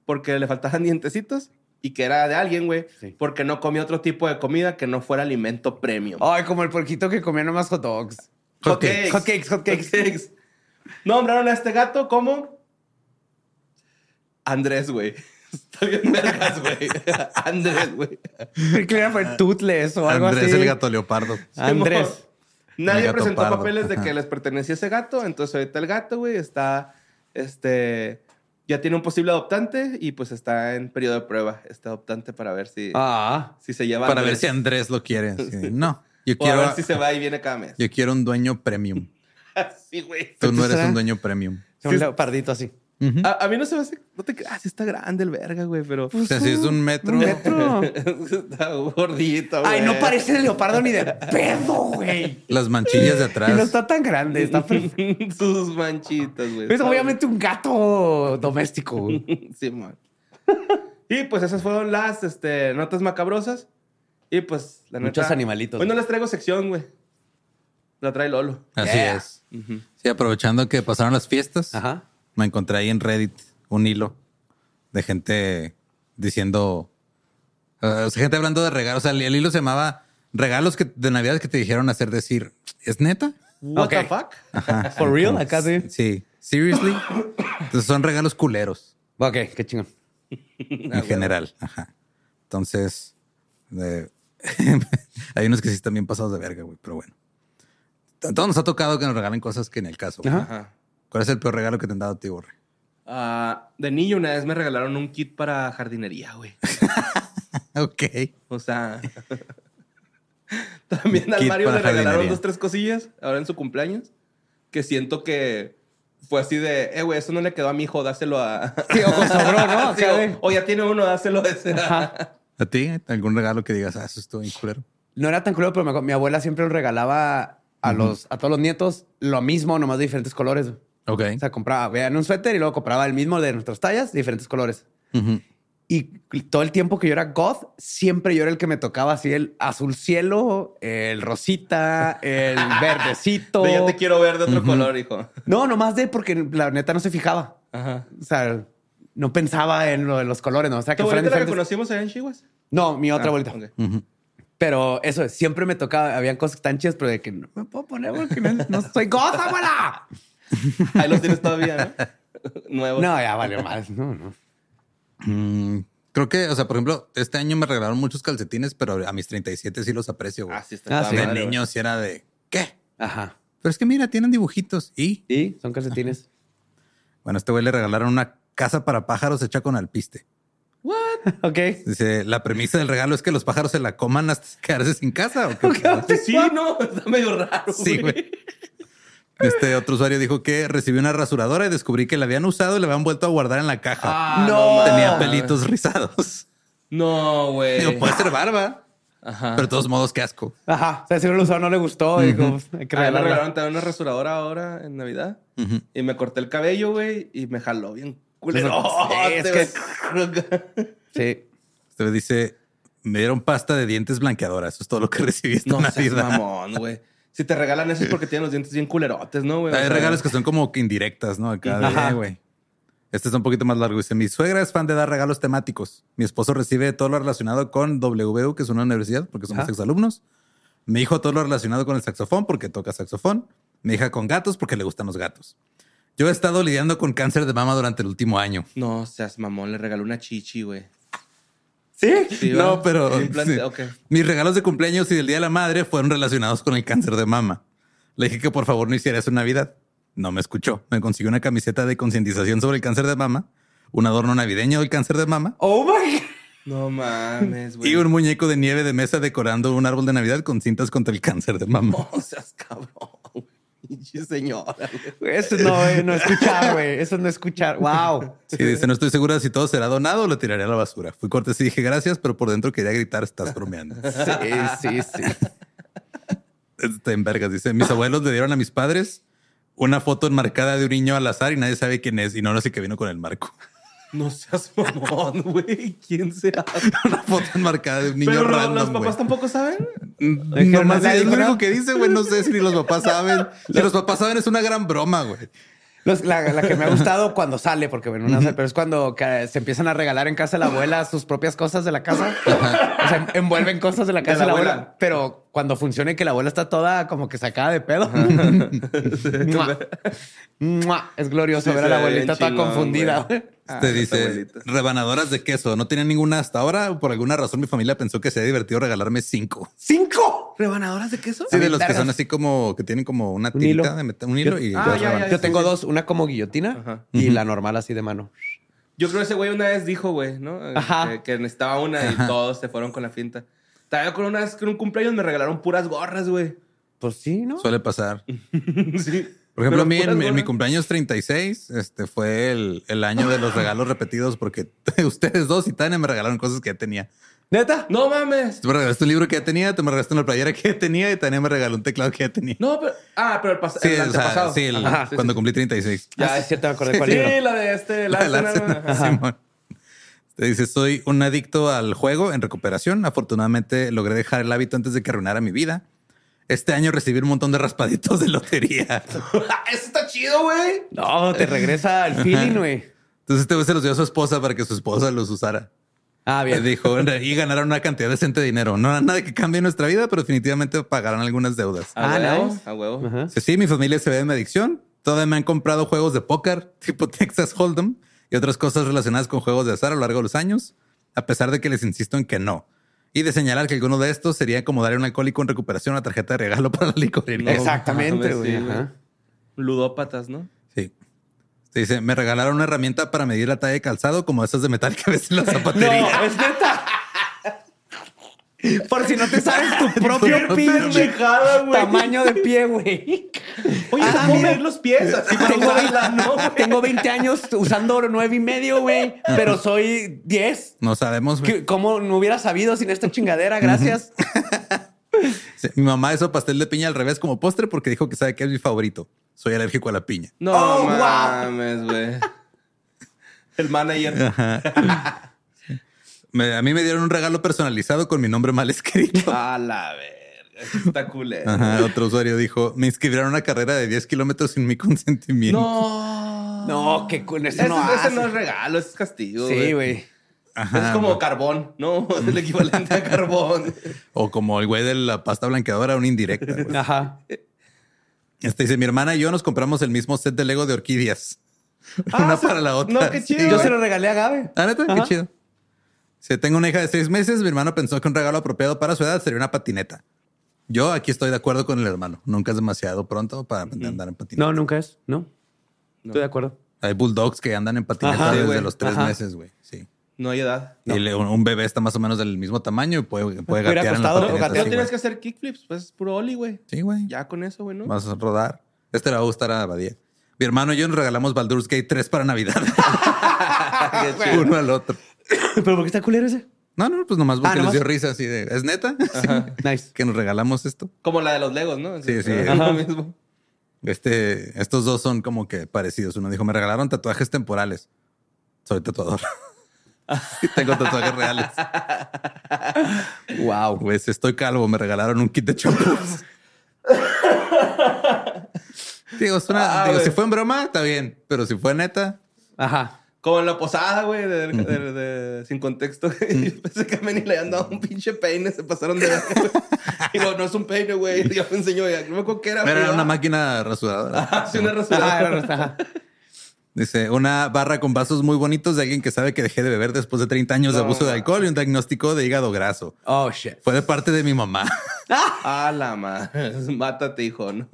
porque le faltaban dientecitos y que era de alguien, güey, Sí. porque no comía otro tipo de comida que no fuera alimento premium. Ay, como el porquito que comía nomás hot dogs. Hot cakes. Hot cakes, hot cakes. Nombraron a este gato como Andrés, güey. Está bien vergas, güey. Andrés, güey. Creí que por Toothless o algo Andrés así. el gato leopardo. Andrés. Nadie presentó pardo. papeles de Ajá. que les pertenecía ese gato, entonces ahorita el gato, güey, está, este, ya tiene un posible adoptante y pues está en periodo de prueba este adoptante para ver si, Ah. si se lleva Para ver si Andrés lo quiere. Sí. No, yo O a quiero, ver si se va y viene cada mes. yo quiero un dueño premium. sí, güey. Tú no eres un dueño premium. Un leopardito así. A, a mí no se me hace. No te creas, sí está grande el verga, güey, pero. o sea, si es un metro. Un metro. está gordito, güey. Ay, no parece el leopardo ni de pedo, güey. Las manchillas de Y no atrás. está tan grande. Está perfecto. Sus manchitas, güey. Es obviamente un gato doméstico. güey. sí, man. y pues esas fueron las este, notas macabrosas. Y pues, la neta. Muchos animalitos. Hoy no les traigo sección, güey. La trae Lolo. Así Yeah. es. Sí, aprovechando que pasaron las fiestas, Ajá. Me encontré ahí en Reddit un hilo de gente diciendo, uh, gente hablando de regalos. O sea, el, el hilo se llamaba regalos que, de Navidad que te dijeron hacer decir, ¿es neta? What Ok. the fuck? Ajá. For real, acá sí. Sí. Seriously. Entonces son regalos culeros Ok, qué chingón. en general. Ajá. Entonces, eh, hay unos que sí están bien pasados de verga, güey, pero bueno. A todos nos ha tocado que nos regalen cosas que en el caso. güey. Ajá. ¿Cuál es el peor regalo que te han dado a ti, Borre? Ah, de niño una vez me regalaron un kit para jardinería, güey. Ok. O sea. También al Mario le regalaron jardinería. dos, tres cosillas ahora en su cumpleaños. Que siento que fue así de, eh, güey, eso no le quedó a mi hijo, dáselo a. Sí, o con sobró, ¿no? Sí, o, ya tiene uno, dáselo a ese. ¿A ti? ¿Algún regalo que digas, ah, eso estuvo bien culero? No era tan culero, pero mi abuela siempre nos regalaba a, los, a todos los nietos lo mismo, nomás de diferentes colores. Ok. O sea, compraba, vean un suéter y luego compraba el mismo de nuestras tallas, de diferentes colores. Ujú. Y todo el tiempo que yo era goth, siempre yo era el que me tocaba así el azul cielo, el rosita, el verdecito. De ya te quiero ver de otro color, hijo. No, nomás de porque la neta no se fijaba. Ajá. O sea, no pensaba en lo de los colores, ¿no? O sea, que ¿Tu fueran la diferentes. conocimos allá en Chihuahua? No, mi otra Ah, abuelita. ok. Ujú. Pero eso es, siempre me tocaba, habían cosas tan chidas, pero de que no me puedo poner porque no, no soy goth, abuela. Ahí los tienes todavía, ¿no? Nuevos. No, ya valió más. No, no. Mm, creo que, o sea, por ejemplo, este año me regalaron muchos calcetines, pero a mis 37 sí los aprecio, güey. Ah, sí, está Ah, sí. de güey. niño sí era de, ¿qué? Ajá. Pero es que mira, tienen dibujitos. Y, Y son calcetines. bueno, a este güey le regalaron una casa para pájaros hecha con alpiste. ok. Dice, la premisa del regalo es que los pájaros se la coman hasta quedarse sin casa. ¿o qué? Sí, no, está medio raro. Sí, güey. Este otro usuario dijo que recibió una rasuradora y descubrí que la habían usado y la habían vuelto a guardar en la caja. Ah, No. Tenía mames. pelitos rizados. No, güey. Digo, puede ser barba, Ajá. pero de todos modos, qué asco. Ajá. O sea, si no lo usó, no le gustó. y dijo, pues, hay que A mí me regalaron también una rasuradora ahora en Navidad. Y me corté el cabello, güey, y me jaló bien culero. Sí, es que... Sí. Usted dice, me dieron pasta de dientes blanqueadora. Eso es todo lo que recibí esta No seas Navidad. mamón, güey. Si te regalan eso es porque tienen los dientes bien culerotes, ¿no, güey? O Hay sea, regalos que son como que indirectas, ¿no? Acá de, Ajá. "Eh, güey. Este está un poquito más largo. Dice, mi suegra es fan de dar regalos temáticos. Mi esposo recibe todo lo relacionado con WU, que es una universidad, porque somos Ajá. exalumnos. Mi hijo todo lo relacionado con el saxofón, porque toca saxofón. Mi hija con gatos, porque le gustan los gatos. Yo he estado lidiando con cáncer de mama durante el último año. No seas mamón, le regaló una chichi, güey. ¿Sí? Sí, No, pero sí. mis regalos de cumpleaños y del Día de la Madre fueron relacionados con el cáncer de mama. Le dije que por favor no hiciera eso en Navidad. No me escuchó. Me consiguió una camiseta de concientización sobre el cáncer de mama, un adorno navideño del cáncer de mama Oh my God. No mames, güey. y un muñeco de nieve de mesa decorando un árbol de Navidad con cintas contra el cáncer de mama. No seas cabrón. Pinche señora. Eso no, eh, no escuchar, güey. Eso no escuchar. Wow. Sí, dice, no estoy segura si todo será donado o lo tiraré a la basura. Fui cortés y dije gracias, pero por dentro quería gritar, estás bromeando. Sí, sí, sí. Está en vergas. Dice, mis abuelos le dieron a mis padres una foto enmarcada de un niño al azar y nadie sabe quién es. Y no, no sé qué vino con el marco. No seas mamón, güey. ¿Quién será? una foto enmarcada de un niño Pero random, los papás tampoco saben. Nomás nadie es lo único que dice, güey. No sé si ni los papás saben. Si los papás saben, es una gran broma, güey. La, la que me ha gustado cuando sale, porque bueno, no sé, pero es cuando que se empiezan a regalar en casa de la abuela sus propias cosas de la casa. O sea, envuelven cosas de la casa de la la, abuela. abuela. pero cuando funcione que la abuela está toda como que sacada de pedo. Mua. Mua. Es glorioso Sí, ver a la abuelita toda chingón, confundida. güey. Ah, Te dice rebanadoras de queso. No tenía ninguna hasta ahora. Por alguna razón, mi familia pensó que sería divertido regalarme cinco. ¡Cinco! ¿Rebanadoras de queso? Sí, de los que son así como que tienen como una Un tinta hilo. de metal, un hilo y Ah, dos ya, rebanadas. Yo tengo dos, una como guillotina Ajá. y la normal así de mano. Yo creo que ese güey una vez dijo, güey, ¿no? Ajá. Que, que necesitaba una y todos se fueron con la finta. También con una vez que en un cumpleaños me regalaron puras gorras, güey. Pues sí, ¿no? Suele pasar. sí. Por ejemplo, a mí en, mi cumpleaños 36, este fue el, el año de los regalos repetidos porque ustedes dos y Tania me regalaron cosas que ya tenía. ¿Neta? No mames. Tú me regalaste un libro que ya tenía, tú me regalaste una playera que ya tenía y Tania me regaló un teclado que ya tenía. No, pero. Ah, pero el, pas sí, el o sea, antepasado. sí, el- Ajá, sí, cuando sí. cumplí 36. Ya, es cierto, me acordé cuál Sí, libro. la de este, La de la, la ajá. Simón. Te dice, soy un adicto al juego en recuperación. Afortunadamente logré dejar el hábito antes de que arruinara mi vida. Este año recibí un montón de raspaditos de lotería. Eso está chido, güey. No, te regresa al feeling, güey. Entonces este güey se los dio a su esposa para que su esposa los usara. Ah, Le bien. dijo, y ganaron una cantidad decente de dinero. No nada que cambie nuestra vida, pero definitivamente pagarán algunas deudas. A Ah, huevo, nice. a huevo. Dice, sí, mi familia se ve de mi adicción. Todavía me han comprado juegos de póker tipo Texas Hold'em y otras cosas relacionadas con juegos de azar a lo largo de los años, a pesar de que les insisto en que no. Y de señalar que alguno de estos sería como darle a un alcohólico en recuperación una tarjeta de regalo para la licorería. Exactamente, güey. sí, Ajá. Ludópatas, ¿no? Sí. Te dice, me regalaron una herramienta para medir la talla de calzado como esas de metal que ves en la No, zapatería. es neta. Por si no te sabes tu propio pinche tamaño de pie, güey. Oye, Ah, ¿cómo mira. medir los pies? Así para Tengo, usarla, ¿no, güey? tengo 20 años usando nueve y medio, güey, pero soy 10. No sabemos. güey. ¿Qué- ¿Cómo no hubiera sabido sin esta chingadera? Gracias. Sí, Mi mamá hizo pastel de piña al revés como postre porque dijo que sabe que es mi favorito. Soy alérgico a la piña. No Oh, mames, güey. El manager. Me- a mí me dieron un regalo personalizado con mi nombre mal escrito. A la verga. eso Está. Ajá, otro usuario dijo, me inscribieron a una carrera de 10 kilómetros sin mi consentimiento. No. No, qué cool. Eso Ese, no hace. no es regalo, es castigo. Sí, güey. Ajá, es como carbón, ¿no? Es el equivalente a carbón. O como el güey de la pasta blanqueadora, una indirecta. güey. Ajá. Este dice, mi hermana y yo nos compramos el mismo set de Lego de orquídeas. una para la otra. no, qué chido. Sí, Yo güey. se lo regalé a Gabe. Ah, neta, qué chido. Si tengo una hija de seis meses, mi hermano pensó que un regalo apropiado para su edad sería una patineta. Yo aquí estoy de acuerdo con el hermano. Nunca es demasiado pronto para aprender a andar en patineta. No, nunca es. No. Estoy de acuerdo. Hay bulldogs que andan en patineta Ajá, desde güey. los tres Ajá. meses, güey. Sí. No hay edad. Y le- un, un bebé está más o menos del mismo tamaño y puede, puede gatear en la acostado, patineta. gatear. No sí, tienes que hacer kickflips, pues es puro oli, güey. Sí, güey. Ya con eso, güey, ¿no? Vas a rodar. Este le va a gustar a Badía. Mi hermano y yo nos regalamos Baldur's Gate 3 para Navidad. Uno al otro. ¿Pero por qué está culero ese? No, no, pues nomás porque Ah, les dio risa así de, ¿es neta? Nice. que nos regalamos esto. Como la de los Legos, ¿no? Sí, sí. Es lo mismo. Este, estos dos son como que parecidos. Uno dijo, me regalaron tatuajes temporales. Soy tatuador. Y Tengo tatuajes reales. Wow. Pues estoy calvo, me regalaron un kit de champús. digo, suena- Ah, digo, si fue en broma, está bien. Pero si fue neta, Ajá. Como en la posada, güey, de, de- de- sin contexto. Yo pensé que a Manny le habían dado un pinche peine, se pasaron de verga, güey. Y no, no es un peine, güey. Ya me enseñó, ya. No me acuerdo qué era. era güey. una máquina rasuradora. Ah, sí, una rasuradora. era nuestra- ajá. Dice, una barra con vasos muy bonitos de alguien que sabe que dejé de beber después de 30 años de abuso de alcohol y un diagnóstico de hígado graso. Oh, shit. Fue de parte de mi mamá. A la madre. Mátate, hijo, ¿no?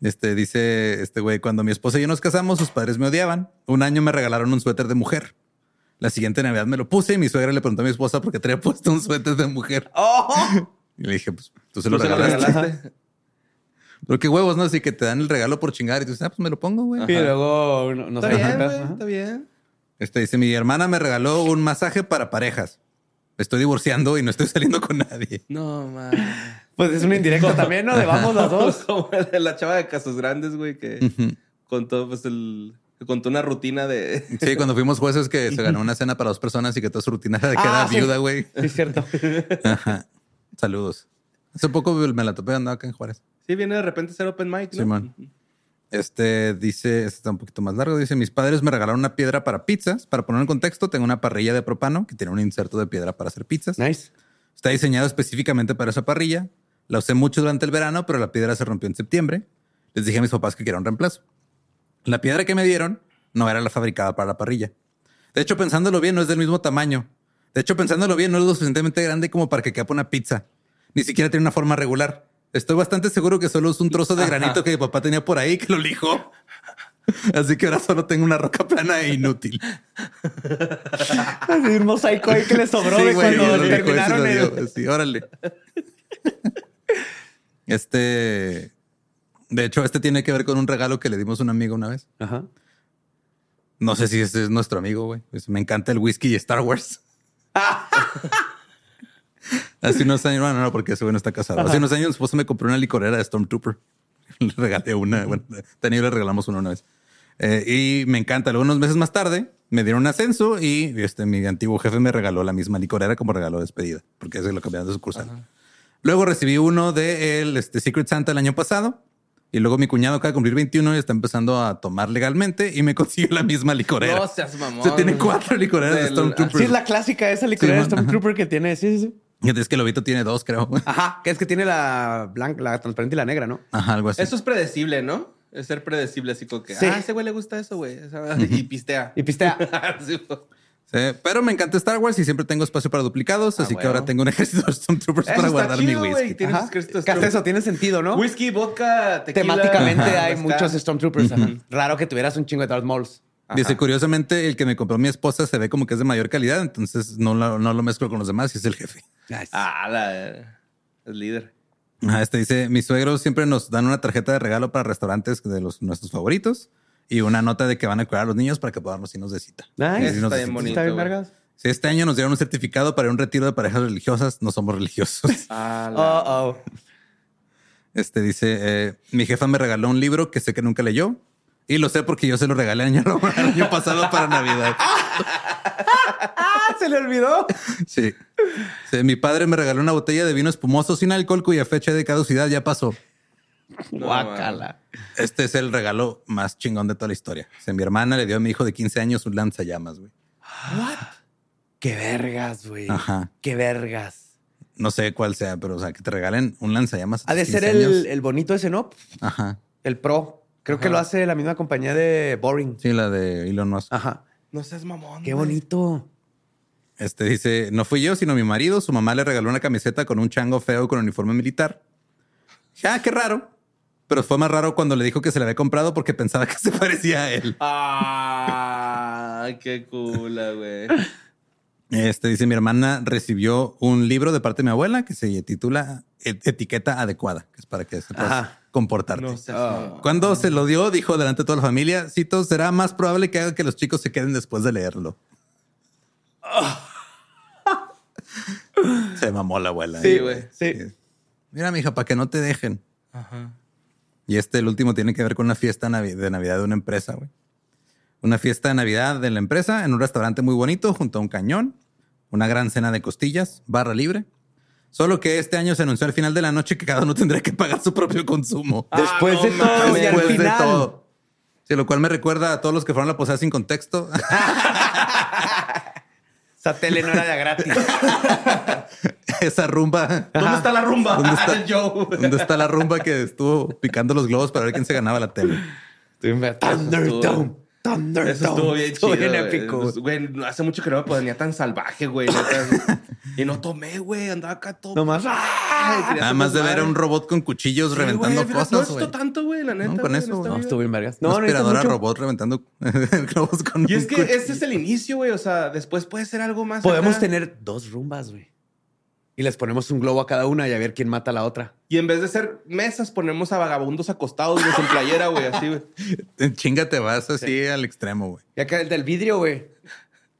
Este dice este güey, cuando mi esposa y yo nos casamos, sus padres me odiaban. Un año me regalaron un suéter de mujer. La siguiente Navidad me lo puse y mi suegra le preguntó a mi esposa por qué traía puesto un suéter de mujer. Y le dije, pues tú se lo ¿Tú se lo regalaste. regalaste? Pero qué huevos, ¿no? Así que te dan el regalo por chingar y tú dices, ah, pues me lo pongo, güey. Y luego no, no Está sé. bien, güey. Está bien. Este dice, mi hermana me regaló un masaje para parejas. Estoy divorciando y no estoy saliendo con nadie. No, man. Pues es una indirecta también, ¿no? De vamos los dos. Como el de la chava de Casos Grandes, güey, que contó, pues, el... contó una rutina de... Sí, cuando fuimos jueces que se ganó una cena para dos personas y que toda su rutina era de que Ah, sí. viuda, güey. Sí, es cierto. Ajá. Saludos. Hace poco me la topé andaba acá en Juárez. Sí, viene de repente a ser open mic, ¿no? Simón. Este dice, este está un poquito más largo. Dice: Mis padres me regalaron una piedra para pizzas. Para poner en contexto, tengo una parrilla de propano que tiene un inserto de piedra para hacer pizzas. Nice. Está diseñado específicamente para esa parrilla. La usé mucho durante el verano, pero la piedra se rompió en septiembre. Les dije a mis papás que quería un reemplazo. La piedra que me dieron no era la fabricada para la parrilla. De hecho, pensándolo bien, no es del mismo tamaño. De hecho, pensándolo bien, no es lo suficientemente grande como para que quepa una pizza. Ni siquiera tiene una forma regular. Estoy bastante seguro que solo es un trozo de granito que mi papá tenía por ahí que lo lijó. Así que ahora solo tengo una roca plana e inútil. Así un mosaico ahí que le sobró Sí, de güey, cuando terminaron el... Sí, órale. Este. De hecho, este tiene que ver con un regalo que le dimos a un amigo una vez. Ajá. No sé si ese es nuestro amigo, güey. Pues me encanta el whisky y Star Wars. Hace unos años, no, no, porque ese güey no está casado. Hace unos años mi esposo me compró una licorera de Stormtrooper. Le regalé una. Bueno, Daniel le regalamos una una vez. Eh, y me encanta. Luego, unos meses más tarde, me dieron un ascenso y este, mi antiguo jefe me regaló la misma licorera como regalo de despedida, porque ese lo cambiaron de sucursal. Luego recibí uno de el este, Secret Santa el año pasado. Y luego mi cuñado acaba de cumplir 21 y está empezando a tomar legalmente y me consiguió la misma licorera. No seas mamón. O sea, tiene cuatro licoreras de Stormtrooper. Sí, es la clásica esa licorera de Sí, man. Stormtrooper que tiene. Sí, sí, sí. Y Es que Lobito tiene dos, creo. Ajá. Que es que tiene la blanca, la transparente y la negra, ¿no? Ajá, algo así. Eso es predecible, ¿no? Es ser predecible, así como que, Sí. ah, ese güey le gusta eso, güey. Y pistea. Y pistea. Sí, pero me encanta Star Wars y siempre tengo espacio para duplicados, Ah, así que ahora tengo un ejército de Stormtroopers Eso para guardar chido, mi whisky. Hasta eso tiene sentido, ¿no? Whisky, vodka, tequila. Temáticamente Ajá, hay muchos Stormtroopers. Raro que tuvieras un chingo de Darth Mauls. Dice, curiosamente, el que me compró mi esposa se ve como que es de mayor calidad, entonces no lo, no lo mezclo con los demás y es el jefe. Ah, la... Es líder. Ajá, este dice, mis suegros siempre nos dan una tarjeta de regalo para restaurantes de los nuestros favoritos y una nota de que van a cuidar a los niños para que podamos irnos de cita. Nice. Y irnos Está de bien cita. bonito. Está bien, vergas. Si este año nos dieron un certificado para un retiro de parejas religiosas, no somos religiosos. Ah, la... Oh, oh. Este dice, eh, mi jefa me regaló un libro que sé que nunca leyó y lo sé porque yo se lo regalé el año, el año pasado para Navidad. Ah, se le olvidó. Sí. Sí, Mi padre me regaló una botella de vino espumoso sin alcohol cuya fecha de caducidad ya pasó. No, Guácala. Este es el regalo más chingón de toda la historia. O sea, mi hermana le dio a mi hijo de 15 años un lanzallamas, güey. Qué vergas, güey. Ajá. Qué vergas. No sé cuál sea, pero o sea, que te regalen un lanzallamas. a Ha de ser 15 años. el, el bonito ese, ¿no? Ajá. El Pro. Creo que lo hace la misma compañía de Boring. Sí, la de Elon Musk. Ajá. No seas mamón. Qué bonito. Este dice, no fui yo, sino mi marido. Su mamá le regaló una camiseta con un chango feo con uniforme militar. Dije, Ah, qué raro. Pero fue más raro cuando le dijo que se le había comprado porque pensaba que se parecía a él. Ah, qué cool, güey. Este dice, mi hermana recibió un libro de parte de mi abuela que se titula Et- Etiqueta Adecuada, que es para que sepas Ajá. comportarte. No Ah. Cuando se lo dio, dijo delante de toda la familia, cito, será más probable que haga que los chicos se queden después de leerlo. se mamó la abuela. Sí, ahí, güey. Sí. Mira, mija, para que no te dejen. Ajá. Y este, el último, tiene que ver con una fiesta de Navidad de una empresa, güey. Una fiesta de Navidad de la empresa en un restaurante muy bonito junto a un cañón, una gran cena de costillas, barra libre. Solo que este año se anunció al final de la noche que cada uno tendría que pagar su propio consumo. Después no de todo mames. y al Después de todo. Sí, lo cual me recuerda a todos los que fueron a la posada sin contexto. Esa tele no era de gratis. Esa rumba. ¿Dónde está la rumba? ¿Dónde está? Joe. ¿Dónde está la rumba que estuvo picando los globos para ver quién se ganaba la tele? Thunderdome. Eso estuvo bien chido. bien güey. épico. Güey, hace mucho que no me ponía tan salvaje, güey. y no tomé, güey. Andaba acá todo. Nomás. Ay, quería Nada más de ver a un robot con cuchillos Sí, reventando cosas, No esto tanto, güey, la neta. con güey, eso. No, estuvo bien vergas. No, No, necesitas aspiradora mucho. robot reventando globos con Y un es que cuchillo. este es el inicio, güey. O sea, después puede ser algo más. Podemos acá. tener dos rumbas, güey. Y les ponemos un globo a cada una y a ver quién mata a la otra. Y en vez de ser mesas, ponemos a vagabundos acostados, güey, en playera, güey, así, güey. Chinga te vas así al extremo, güey. Y acá el del vidrio, güey.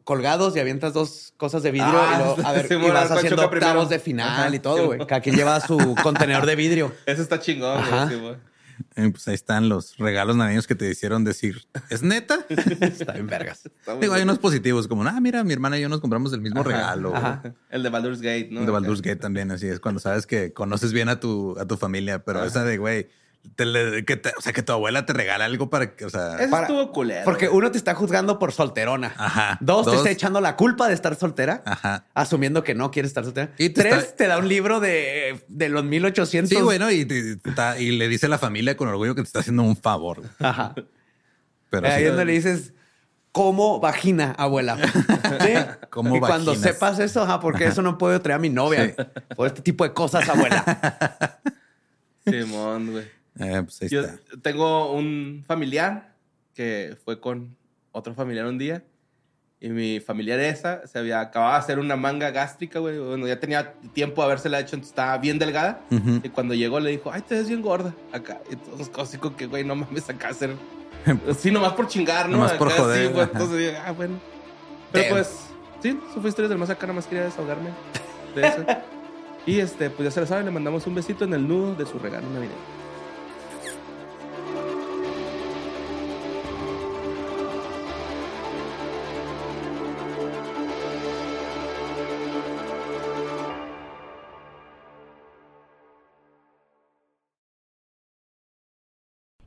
Colgados y avientas dos cosas de vidrio Ah, y, luego, a ver, sí, y bueno, vas ¿cuál haciendo primero? octavos de final Ajá, y todo, güey. Cada quien lleva su contenedor de vidrio. Eso está chingón, güey. Eh, pues ahí están los regalos navideños que te hicieron decir, ¿es neta? Está bien vergas. Está Digo, hay unos positivos, como, ah, mira, mi hermana y yo nos compramos el mismo regalo. ajá. El de Baldur's Gate, ¿no? El de Baldur's Gate también, así es, cuando sabes que conoces bien a tu, a tu familia, pero esa de, güey, te le- que te- o sea, que tu abuela te regala algo para que, o sea, Eso Para- estuvo culero. Porque uno te está juzgando por solterona. Ajá. Dos, te está echando la culpa de estar soltera. ajá. Asumiendo que no quieres estar soltera. Y te Tres, está- te da un libro de, de los 1800. Sí, bueno, y, le dice a la familia con orgullo que te está haciendo un favor. Ajá. Pero Ahí sí, es donde le dices, como vagina, abuela. ¿Sí? Como y cuando sepas eso, ajá, porque eso no puedo traer a mi novia. Por este tipo de cosas, abuela. Simón, güey. Eh, pues ahí Yo está. tengo un familiar que fue con otro familiar un día. Y mi familiar esa se había acabado de hacer una manga gástrica, güey. Bueno, ya tenía tiempo de habérsela hecho, entonces estaba bien delgada. Ujú. Y cuando llegó le dijo, ay, te ves bien gorda acá. Así como que, güey, no mames acá hacer. Sí, nomás por chingar, ¿no? Nomás por Acá, joder, Sí, güey. ajá. Entonces, ah, bueno. Pero Damn. pues, sí, eso fue historias del más acá, nada más quería desahogarme de eso. y este, pues ya se lo saben, le mandamos un besito en el nudo de su regalo navideño.